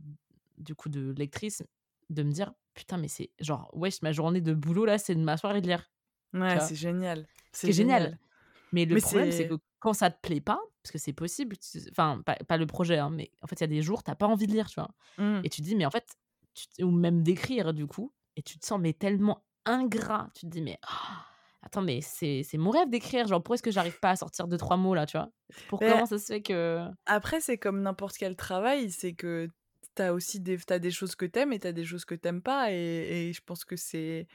du coup de lectrice, de me dire, putain, mais c'est genre, wesh, ma journée de boulot, là, c'est de m'asseoir et de lire. Ouais, c'est génial. C'est génial. Mais le problème, c'est que quand ça te plaît pas, parce que c'est possible, enfin, pas, le projet, hein, mais en fait, il y a des jours, t'as pas envie de lire, tu vois? Mmh. Et tu te dis, mais en fait, ou même d'écrire, du coup, et tu te sens mais tellement ingrat. Tu te dis, mais oh, attends, mais c'est mon rêve d'écrire. Genre, pourquoi est-ce que j'arrive pas à sortir deux, trois mots là, tu vois? Pour comment ça se fait que. Après, c'est comme n'importe quel travail, c'est que t'as aussi des, as des choses que t'aimes et t'as des choses que t'aimes pas. Et, et je pense que c'est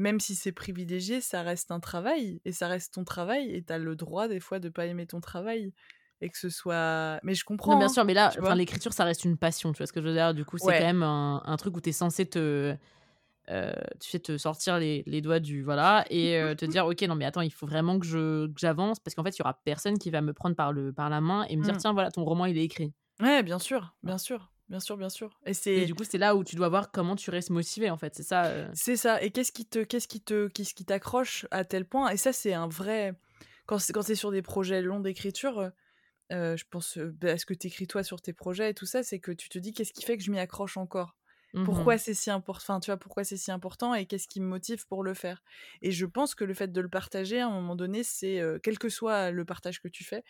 même si c'est privilégié, ça reste un travail et ça reste ton travail et tu as le droit des fois de pas aimer ton travail et que ce soit mais je comprends non, bien hein, sûr mais là l'écriture ça reste une passion tu vois ce que je veux dire? Du coup c'est quand même un, truc où tu es censé te euh, tu sais te sortir les, les, doigts du voilà et euh, te dire ok non mais attends il faut vraiment que je j'avance parce qu'en fait il y aura personne qui va me prendre par le par la main et me dire mmh. tiens voilà ton roman il est écrit. Ouais bien sûr bien sûr Bien sûr, bien sûr. Et, c'est du coup, c'est là où tu dois voir comment tu restes motivé, en fait. C'est ça. Euh. C'est ça. Et qu'est-ce qui te, qu'est-ce qui te, qu'est-ce qui t'accroche à tel point? Et ça, c'est un vrai. Quand c'est, quand c'est sur des projets longs d'écriture, euh, je pense à bah, ce que tu écris toi sur tes projets et tout ça, c'est que tu te dis qu'est-ce qui fait que je m'y accroche encore? Pourquoi mmh c'est si important Enfin, tu vois, pourquoi c'est si important et qu'est-ce qui me motive pour le faire? Et je pense que le fait de le partager à un moment donné, c'est quel que soit le partage que tu fais,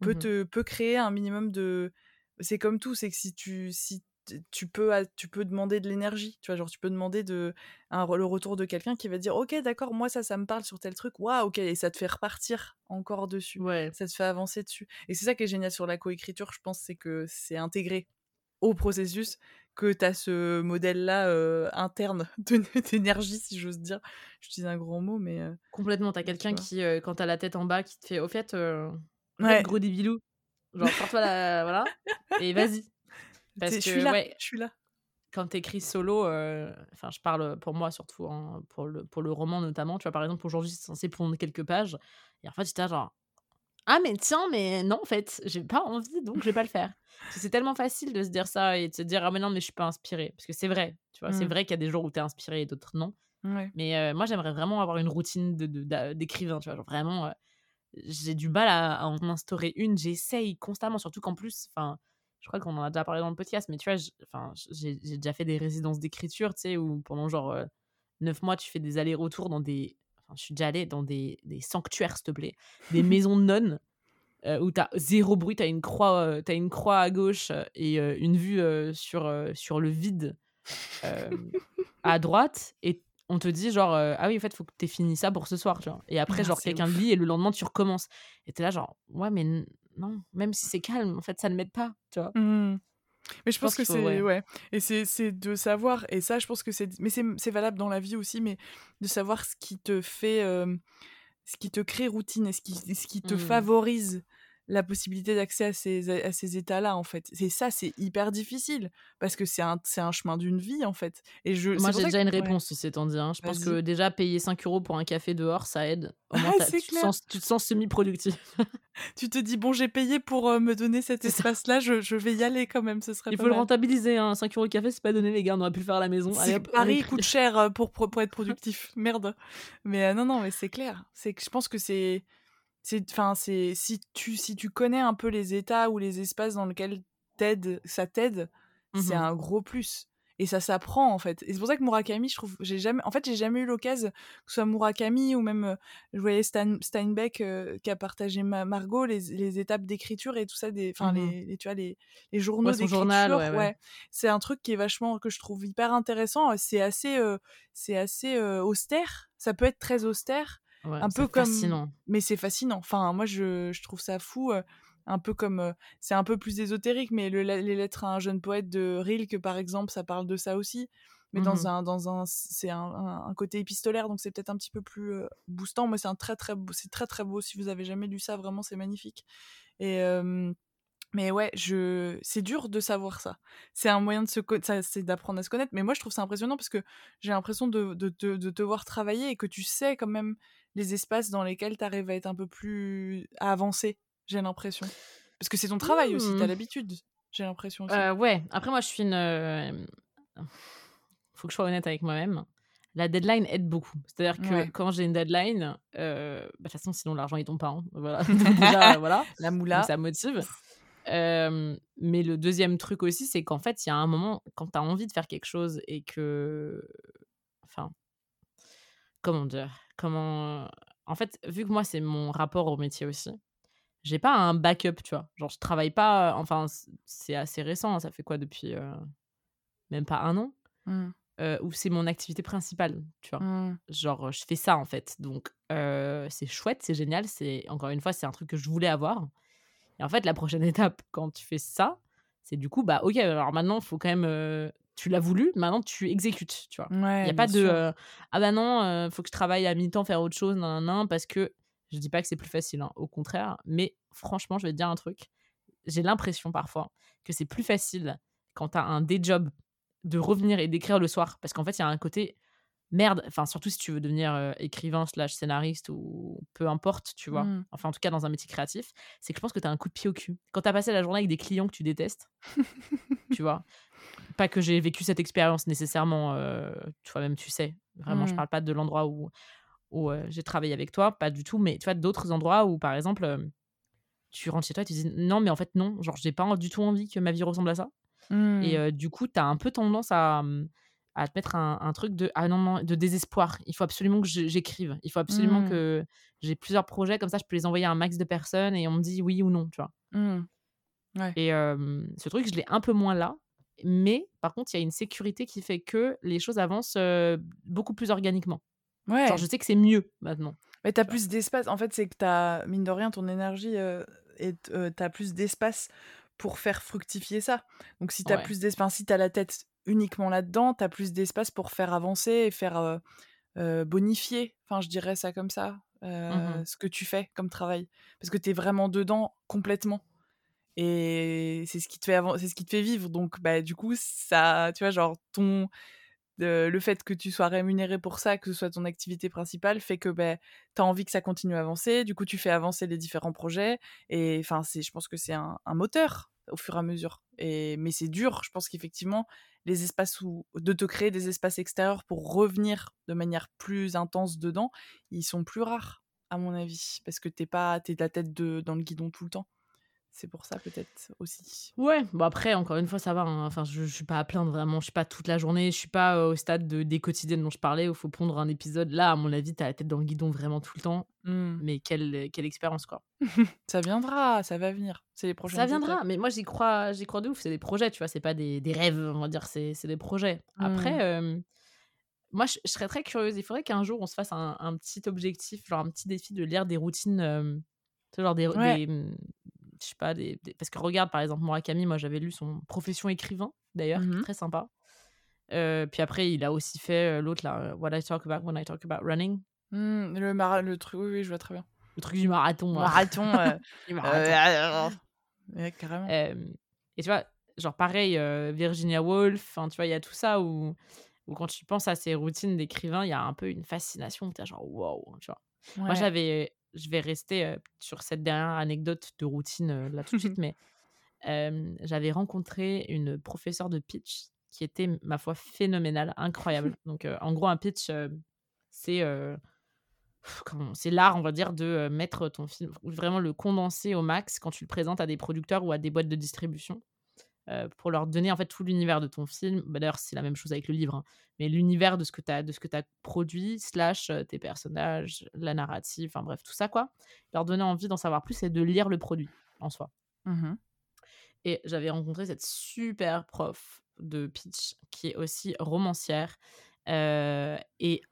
peut mmh te peut créer un minimum de c'est comme tout, c'est que si tu si tu peux tu peux demander de l'énergie, tu vois, genre tu peux demander de un, le retour de quelqu'un qui va dire OK, d'accord, moi ça ça me parle sur tel truc. Waouh, OK et ça te fait repartir encore dessus. Ouais. Ça te fait avancer dessus. Et c'est ça qui est génial sur la coécriture, je pense, c'est que c'est intégré au processus que tu as ce modèle-là interne d'énergie, si j'ose dire. J'utilise un grand mot, mais. Complètement. Tu as quelqu'un qui, quand tu as la tête en bas, qui te fait Au fait, ouais. gros débilou, Genre, sors-toi la. voilà. Et vas-y. Parce que, je suis là. Ouais, je suis là. Quand t'écris solo, euh, enfin, je parle pour moi surtout, hein, pour, le, pour le roman notamment. Tu vois, par exemple, aujourd'hui, c'est censé prendre quelques pages. Et en fait, j'étais genre. Ah, mais tiens, mais non, en fait, j'ai pas envie, donc je vais pas le faire. c'est tellement facile de se dire ça et de se dire, ah, mais non, mais je suis pas inspirée. Parce que c'est vrai, tu vois, c'est mmh. vrai qu'il y a des jours où t'es inspirée et d'autres non. Mais euh, moi, j'aimerais vraiment avoir une routine d'écrivain, de, de, tu vois, genre vraiment. Euh, j'ai du mal à, en instaurer une. J'essaye constamment, surtout qu'en plus, enfin, je crois qu'on en a déjà parlé dans le podcast, mais tu vois, enfin, j'ai déjà fait des résidences d'écriture, tu sais, où pendant genre neuf mois, tu fais des allers-retours dans des. Enfin, je suis déjà allée dans des, des sanctuaires, s'il te plaît, des maisons de nonnes. où t'as zéro bruit, t'as une croix, as une croix à gauche et une vue sur, sur le vide à droite, et on te dit genre euh, ah oui en fait faut que tu aies fini ça pour ce soir tu vois et après ah, genre quelqu'un lit et le lendemain tu recommences et t'es là genre ouais mais non même si c'est calme en fait ça ne m'aide pas tu vois mmh. mais je, pense, que c'est ouais. et c'est de savoir et ça je pense que c'est mais c'est valable dans la vie aussi mais de savoir ce qui te fait ce qui te crée routine et ce qui ce qui te mmh. favorise la possibilité d'accès à ces, à ces états-là, en fait. C'est ça, c'est hyper difficile, parce que c'est un, un chemin d'une vie, en fait. Et je, Moi, j'ai déjà une réponse, si c'est en dire. Hein. Je pense que déjà, payer 5 euros pour un café dehors, ça aide. Au moins, tu, te sens, tu, te sens, semi-productif. tu te dis, bon, j'ai payé pour euh, me donner cet espace-là, je, je, vais y aller quand même, ce serait Il faut le rentabiliser, hein. 5 euros le café, c'est pas donné, les gars, on aurait pu le faire à la maison. Allez, Paris coûte cher euh, pour, pour, être productif, merde. Mais euh, non, non, mais c'est clair. C'est que je pense que c'est enfin c'est si tu si tu connais un peu les états ou les espaces dans lesquels t'aide ça t'aide c'est mmh un gros plus et ça s'apprend en fait et c'est pour ça que Murakami je trouve j'ai jamais en fait j'ai jamais eu l'occasion que ce soit Murakami ou même je voyais Steinbeck qui a partagé Margot les, les étapes d'écriture et tout ça des enfin mmh les, tu vois les, les journaux d'écriture ouais, ouais. c'est un truc qui est vachement que je trouve hyper intéressant c'est assez c'est assez austère. Ça peut être très austère un peu comme fascinant. mais c'est fascinant. Enfin moi je, je trouve ça fou un peu comme c'est un peu plus ésotérique mais le, les lettres à un jeune poète de Rilke par exemple ça parle de ça aussi mais dans mmh un dans un c'est un, un, côté épistolaire donc c'est peut-être un petit peu plus boostant. Moi c'est un très très beau c'est très très beau. Si vous avez jamais lu ça vraiment c'est magnifique. Et Mais ouais, je c'est dur de savoir ça. C'est un moyen de se co ça c'est d'apprendre à se connaître, mais moi je trouve ça impressionnant parce que j'ai l'impression de de te de te voir travailler et que tu sais quand même les espaces dans lesquels tu arrives à être un peu plus à avancer, j'ai l'impression. Parce que c'est ton travail aussi, tu as Mmh. l'habitude, j'ai l'impression aussi. Heu, ouais, après moi je suis une, heu, faut que je sois honnête avec moi-même. La deadline aide beaucoup. C'est-à-dire que Ouais. quand j'ai une deadline, heu, bah, de toute façon sinon l'argent il tombe pas, hein, voilà. Donc déjà, voilà, La donc moula. ça motive. Mais le 2e truc aussi, c'est qu'en fait, il y a un moment, quand tu as envie de faire quelque chose et que enfin comment dire? Comment en fait, vu que moi c'est mon rapport au métier aussi, j'ai pas un backup, tu vois? Genre je travaille pas, enfin c'est assez récent, ça fait quoi depuis, même pas 1 an, heu, où c'est mon activité principale, tu vois? Mmh. Genre, je fais ça en fait, donc c'est chouette, c'est génial, c'est encore une fois, c'est un truc que je voulais avoir et en fait, la prochaine étape quand tu fais ça, c'est du coup, bah, OK, alors maintenant, il faut quand même, heu, tu l'as voulu, maintenant tu exécutes, tu vois? Il y Ouais, a pas de, heu: «Ah bah non, heu, faut que je travaille à mi-temps, faire autre chose, nin nin», parce que je dis pas que c'est plus facile, hein, au contraire, mais franchement, je vais te dire un truc, j'ai l'impression parfois que c'est plus facile quand tu as un day job de revenir et d'écrire le soir parce qu'en fait, il y a un côté merde, enfin surtout si tu veux devenir, heu, écrivain/scénariste ou peu importe, tu vois? Mmh. Enfin, en tout cas dans un métier créatif, c'est que je pense que tu as un coup de pied au cul. Quand tu as passé la journée avec des clients que tu détestes, tu vois? Pas que j'ai vécu cette expérience nécessairement, toi-même tu sais. Vraiment, je Mmh. parle pas de l'endroit où où, j'ai travaillé avec toi, pas du tout, mais tu vois d'autres endroits où par exemple, tu rentres chez toi et tu dis: «Non, mais en fait non, genre j'ai pas du tout envie que ma vie ressemble à ça» et Mmh. du coup, tu as un peu tendance à, à te mettre un un truc de: «Ah non, non», de désespoir. Il faut absolument que j'écrive. Il faut absolument Mmh. que j'ai plusieurs projets comme ça, je peux les envoyer à un max de personnes et on me dit oui ou non, tu vois? Mmh. Ouais. Et ce truc, je l'ai un peu moins là, mais par contre, il y a une sécurité qui fait que les choses avancent, beaucoup plus organiquement. Genre, Ouais. je sais que c'est mieux maintenant, Mais tu as tu vois? plus d'espace. En fait, c'est que tu as mine de rien, ton énergie, heu, est heu, tu as plus d'espace pour faire fructifier ça. Donc si tu as Ouais. plus d'esp enfin, si tu as la tête uniquement là-dedans, tu as plus d'espace pour faire avancer et faire, bonifier, enfin, je dirais ça comme ça, Mmh ce que tu fais comme travail. Parce que tu es vraiment dedans complètement et c'est ce qui te fait c'est ce qui te fait vivre. Donc bah, du coup, ça tu vois, genre ton le fait que tu sois rémunéré pour ça, que ce soit ton activité principale, fait que, beh, tu as envie que ça continue à avancer. Du coup, tu fais avancer les différents projets et enfin, je pense que c'est un un moteur au fur et à mesure mais c'est dur. Je pense qu'effectivement, les espaces où de te créer des espaces extérieurs pour revenir de manière plus intense dedans, ils sont plus rares, à mon avis, parce que tu es pas tu es la tête de dans le guidon tout le temps. C'est pour ça peut-être aussi. Ouais, bon après, encore une fois, ça va, hein, enfin, je je suis pas à plaindre vraiment, je suis pas toute la journée, je suis pas, heu, au stade de des quotidiennes dont je parlais où il faut pondre un épisode. Là, à mon avis, tu as la tête dans le guidon vraiment tout le temps, Mmh. mais quelle, quelle expérience, quoi. Ça viendra, ça va venir. C'est les Ça prochaines étapes. viendra, mais moi j'y crois j'y crois de ouf, c'est des projets, tu vois? C'est pas des des rêves, on va dire, c'est c'est des projets. Après, Mmh. moi je je serais très curieuse, il faudrait qu'un jour on se fasse un un petit objectif, genre un petit défi de lire des routines, sais, genre des Ouais. des, mmh, je sais pas, des des parce que regarde, par exemple, Murakami, moi j'avais lu son Profession écrivain, d'ailleurs, qui Mmh est très sympa. Heu, puis après il a aussi fait, heu, l'autre là, heu, What I Talk About When I Talk About Running. Mmh, le mara le truc oui, oui, je vois très bien. Le truc du marathon là. Marathon, Du marathon. ouais, carrément. Hem et tu vois, genre pareil, Virginia Woolf, tu vois, il y a tout ça où où quand tu penses à ces routines d'écrivain, il y a un peu une fascination, tu genre: «Waouh!» tu vois? Moi, j'avais je vais rester, sur cette dernière anecdote de routine, là tout de suite, mais j'avais rencontré une professeure de pitch qui était, ma foi, phénoménale, incroyable. Donc en gros, un pitch, c'est, l'art, on va dire, de, mettre ton film vraiment le condenser au max quand tu le présentes à des producteurs ou à des boîtes de distribution, heu, pour leur donner, en fait, tout l'univers de ton film. Bah, d'ailleurs, c'est la même chose avec le livre, hein, mais l'univers de ce que tu as de ce que tu as produit slash, heu, tes personnages, la narrative, enfin bref, tout ça, quoi. Leur donner envie d'en savoir plus et de lire le produit, en soi. Mmh mh. Et j'avais rencontré cette super prof de pitch qui est aussi romancière, heu et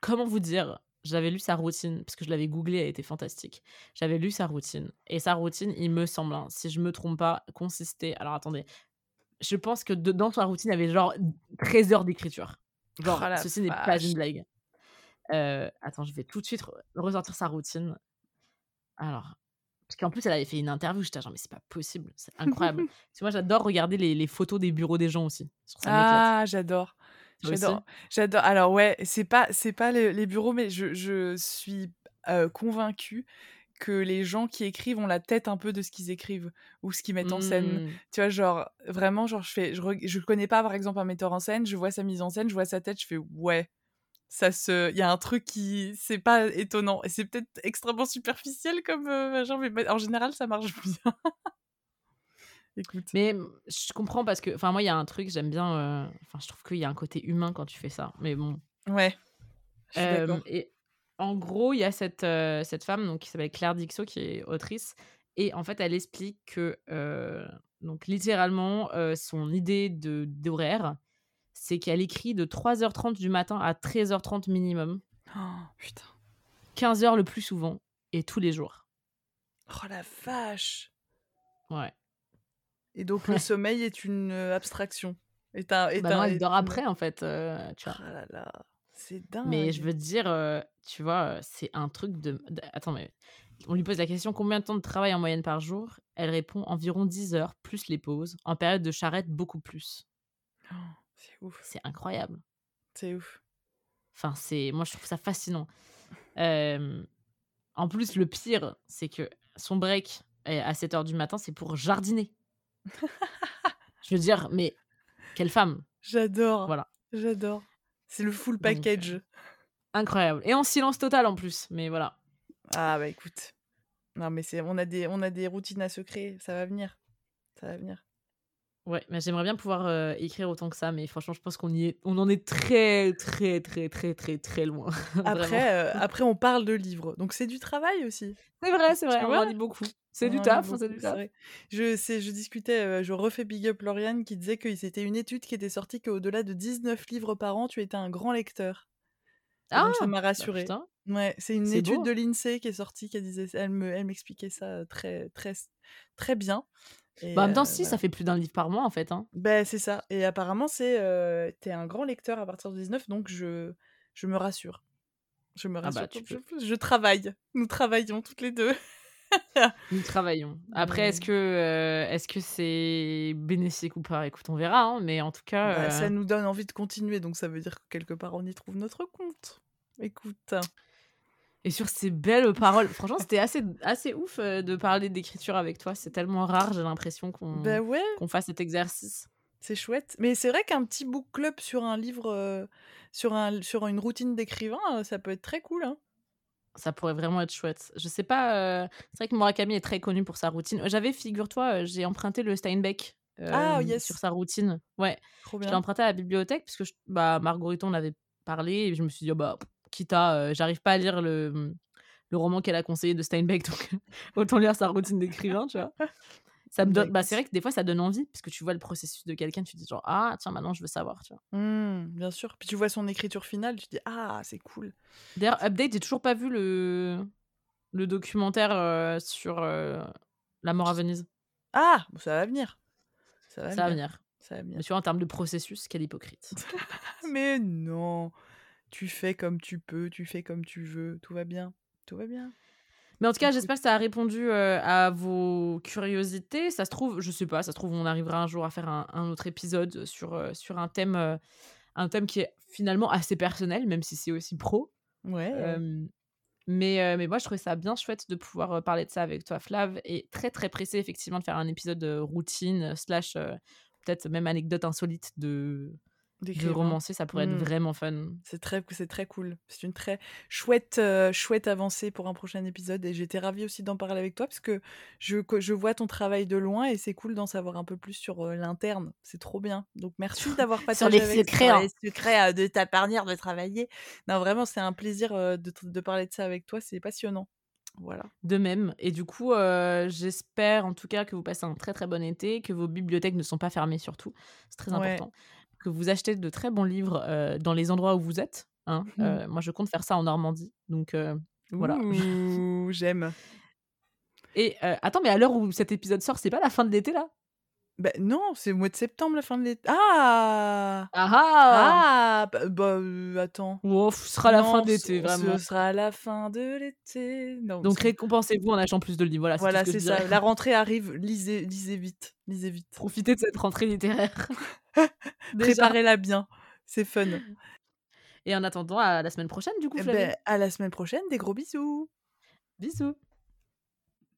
comment vous dire? J'avais lu sa routine parce que je l'avais googlée, elle était fantastique. J'avais lu sa routine et sa routine, il me semble, hein, si je me trompe pas, consistait alors attendez, je pense que de dans sa routine, il y avait genre 13 heures d'écriture. Oh Genre, la ceci n'est pas une blague. Heu, attends, je vais tout de suite re ressortir sa routine. Alors Parce qu'en plus, elle avait fait une interview, j'étais genre, mais c'est pas possible, c'est incroyable. tu vois, j'adore regarder les, les, photos des bureaux des gens aussi. ah, j'adore. J'adore. J'adore. Alors ouais, c'est pas c'est pas les, bureaux, mais je, je suis euh, convaincue que les gens qui écrivent ont la tête un peu de ce qu'ils écrivent ou ce qu'ils mettent en scène. Mmh. Tu vois, genre vraiment, genre je fais, je, je connais pas par exemple un metteur en scène, je vois sa mise en scène, je vois sa tête, je fais ouais, ça se il y a un truc qui c'est pas étonnant et c'est peut-être extrêmement superficiel comme euh, genre mais en général ça marche bien écoute mais je comprends parce que enfin moi il y a un truc j'aime bien euh, enfin je trouve qu'il y a un côté humain quand tu fais ça mais bon ouais euh, et en gros il y a cette cette femme donc qui s'appelle Claire Dixot qui est autrice et en fait elle explique que donc littéralement son idée de d'horaire c'est qu'elle écrit de 3h30 du matin à 13h30 minimum. Oh, putain. 15h le plus souvent et tous les jours. Oh la vache. Ouais. Et donc le sommeil est une euh, abstraction. Un, bah non, elle dort après en fait. Euh, tu vois. Oh là là. C'est dingue. Mais je veux dire, euh, tu vois, c'est un truc de... Attends, mais on lui pose la question combien de temps de travail en moyenne par jour? Elle répond environ 10 heures, plus les pauses. En période de charrette, beaucoup plus. Oh. C'est ouf. C'est incroyable. C'est ouf. Enfin, c'est moi je trouve ça fascinant. en plus, le pire, c'est que son break à 7 h du matin, c'est pour jardiner. je veux dire, mais quelle femme J'adore. Voilà. J'adore. C'est le full package. incroyable. Et en silence total en plus, mais voilà. Ah bah écoute. Non mais c'est on a des on a des routines à se créer, ça va venir. Ça va venir. Ouais, mais j'aimerais bien pouvoir euh, écrire autant que ça, mais franchement, je pense qu'on y est, on en est très, très, très, très, très, très loin. après, euh, après, on parle de livres, donc c'est du travail aussi. C'est vrai, c'est vrai, on en lit beaucoup. C'est du taf, c'est du taf. Je, je discutais, euh, je refais Big Up Lauriane qui disait que c'était une étude qui était sortie qu'au-delà de 19 livres par an, tu étais un grand lecteur. ah, ça m'a bah, rassuré. ouais, c'est une étude de l'INSEE qui est sortie qui disait, elle me, elle m'expliquait ça très, très, très bien. bah, en même temps, si, ça fait plus d'un livre par mois, en fait. Hein. Ben, c'est ça. Et apparemment, c'est euh, t'es un grand lecteur à partir de 19, donc je, je me rassure. Je me ah bah, rassure. je, travaille. Nous travaillons toutes les deux. Nous travaillons. Après, est-ce que euh, est-ce que c'est bénéfique ou pas? Écoute, on verra. Hein, mais en tout cas, bah, ça nous donne envie de continuer. Donc ça veut dire que quelque part, on y trouve notre compte. Écoute. Et sur ces belles paroles, franchement, c'était assez, assez ouf euh, de parler d'écriture avec toi. C'est tellement rare, j'ai l'impression qu'on bah ouais. qu'on fasse cet exercice. C'est chouette. Mais c'est vrai qu'un petit book club sur un livre, euh, sur, un, sur une routine d'écrivain, euh, ça peut être très cool. Hein. Ça pourrait vraiment être chouette. Je sais pas. c'est vrai que Murakami est très connu pour sa routine. J'avais, figure-toi, j'ai emprunté le Steinbeck. ah, yes. Sur sa routine. Ouais. Je l'ai emprunté à la bibliothèque parce que je, bah, Margorito en avait parlé et je me suis dit, oh, bah, Kita, j'arrive pas à lire le, le roman qu'elle a conseillé de Steinbeck, donc autant lire sa routine d'écrivain, tu vois. Ça me donne, bah, c'est vrai que des fois ça donne envie, parce que tu vois le processus de quelqu'un, tu te dis genre ah tiens maintenant je veux savoir, tu vois. Mmh, bien sûr. Puis tu vois son écriture finale, tu te dis ah c'est cool. D'ailleurs update, j'ai toujours pas vu le le documentaire sur la mort à Venise. Ah ça va venir. Ça va, venir. Ça va venir. Mais tu vois en termes de processus, quel hypocrite. Mais non tu fais comme tu peux, tu fais comme tu veux, tout va bien, tout va bien. Mais en tout cas, j'espère que ça a répondu euh, à vos curiosités. Ça se trouve, je sais pas, ça se trouve, on arrivera un jour à faire un, autre épisode sur, euh, sur un thème, euh, un thème qui est finalement assez personnel, même si c'est aussi pro. Ouais. mais, mais moi, je trouvais ça bien chouette de pouvoir parler de ça avec toi, Flav, et très très pressé effectivement de faire un épisode de routine slash peut-être même anecdote insolite de de romancer, ça pourrait être mmh. vraiment fun. C'est très, c'est très cool. C'est une très chouette, euh, chouette avancée pour un prochain épisode. Et j'étais ravie aussi d'en parler avec toi parce que je, je vois ton travail de loin et c'est cool d'en savoir un peu plus sur euh, l'interne. C'est trop bien. Donc merci d'avoir sur les secrets, hein. les secrets euh, de ta parnière de travailler. Non, vraiment, c'est un plaisir de, de parler de ça avec toi. C'est passionnant. Voilà. De même. Et du coup, j'espère en tout cas que vous passez un très très bon été, que vos bibliothèques ne sont pas fermées surtout. C'est très important que vous achetez de très bons livres euh, dans les endroits où vous êtes. Hein. Mmh. Euh, moi, je compte faire ça en Normandie. Donc, euh, voilà. j'aime. Et attends, mais à l'heure où cet épisode sort, c'est pas la fin de l'été là? Bah, non, c'est au mois de septembre, la fin de l'été. Ah! Ah ah! Ah! Bah bah, heu, attends. Wow, ce sera la fin d'été, vraiment. ce sera la fin de l'été. Non, Donc récompensez-vous en achetant plus de livres. Voilà, Voilà, c'est ça. dirais. La rentrée arrive, lisez lisez vite, lisez vite. Profitez de cette rentrée littéraire. Préparez-la bien, c'est fun. Et en attendant, à la semaine prochaine, du coup, Flavie. beh, à la semaine prochaine, des gros bisous. Bisous.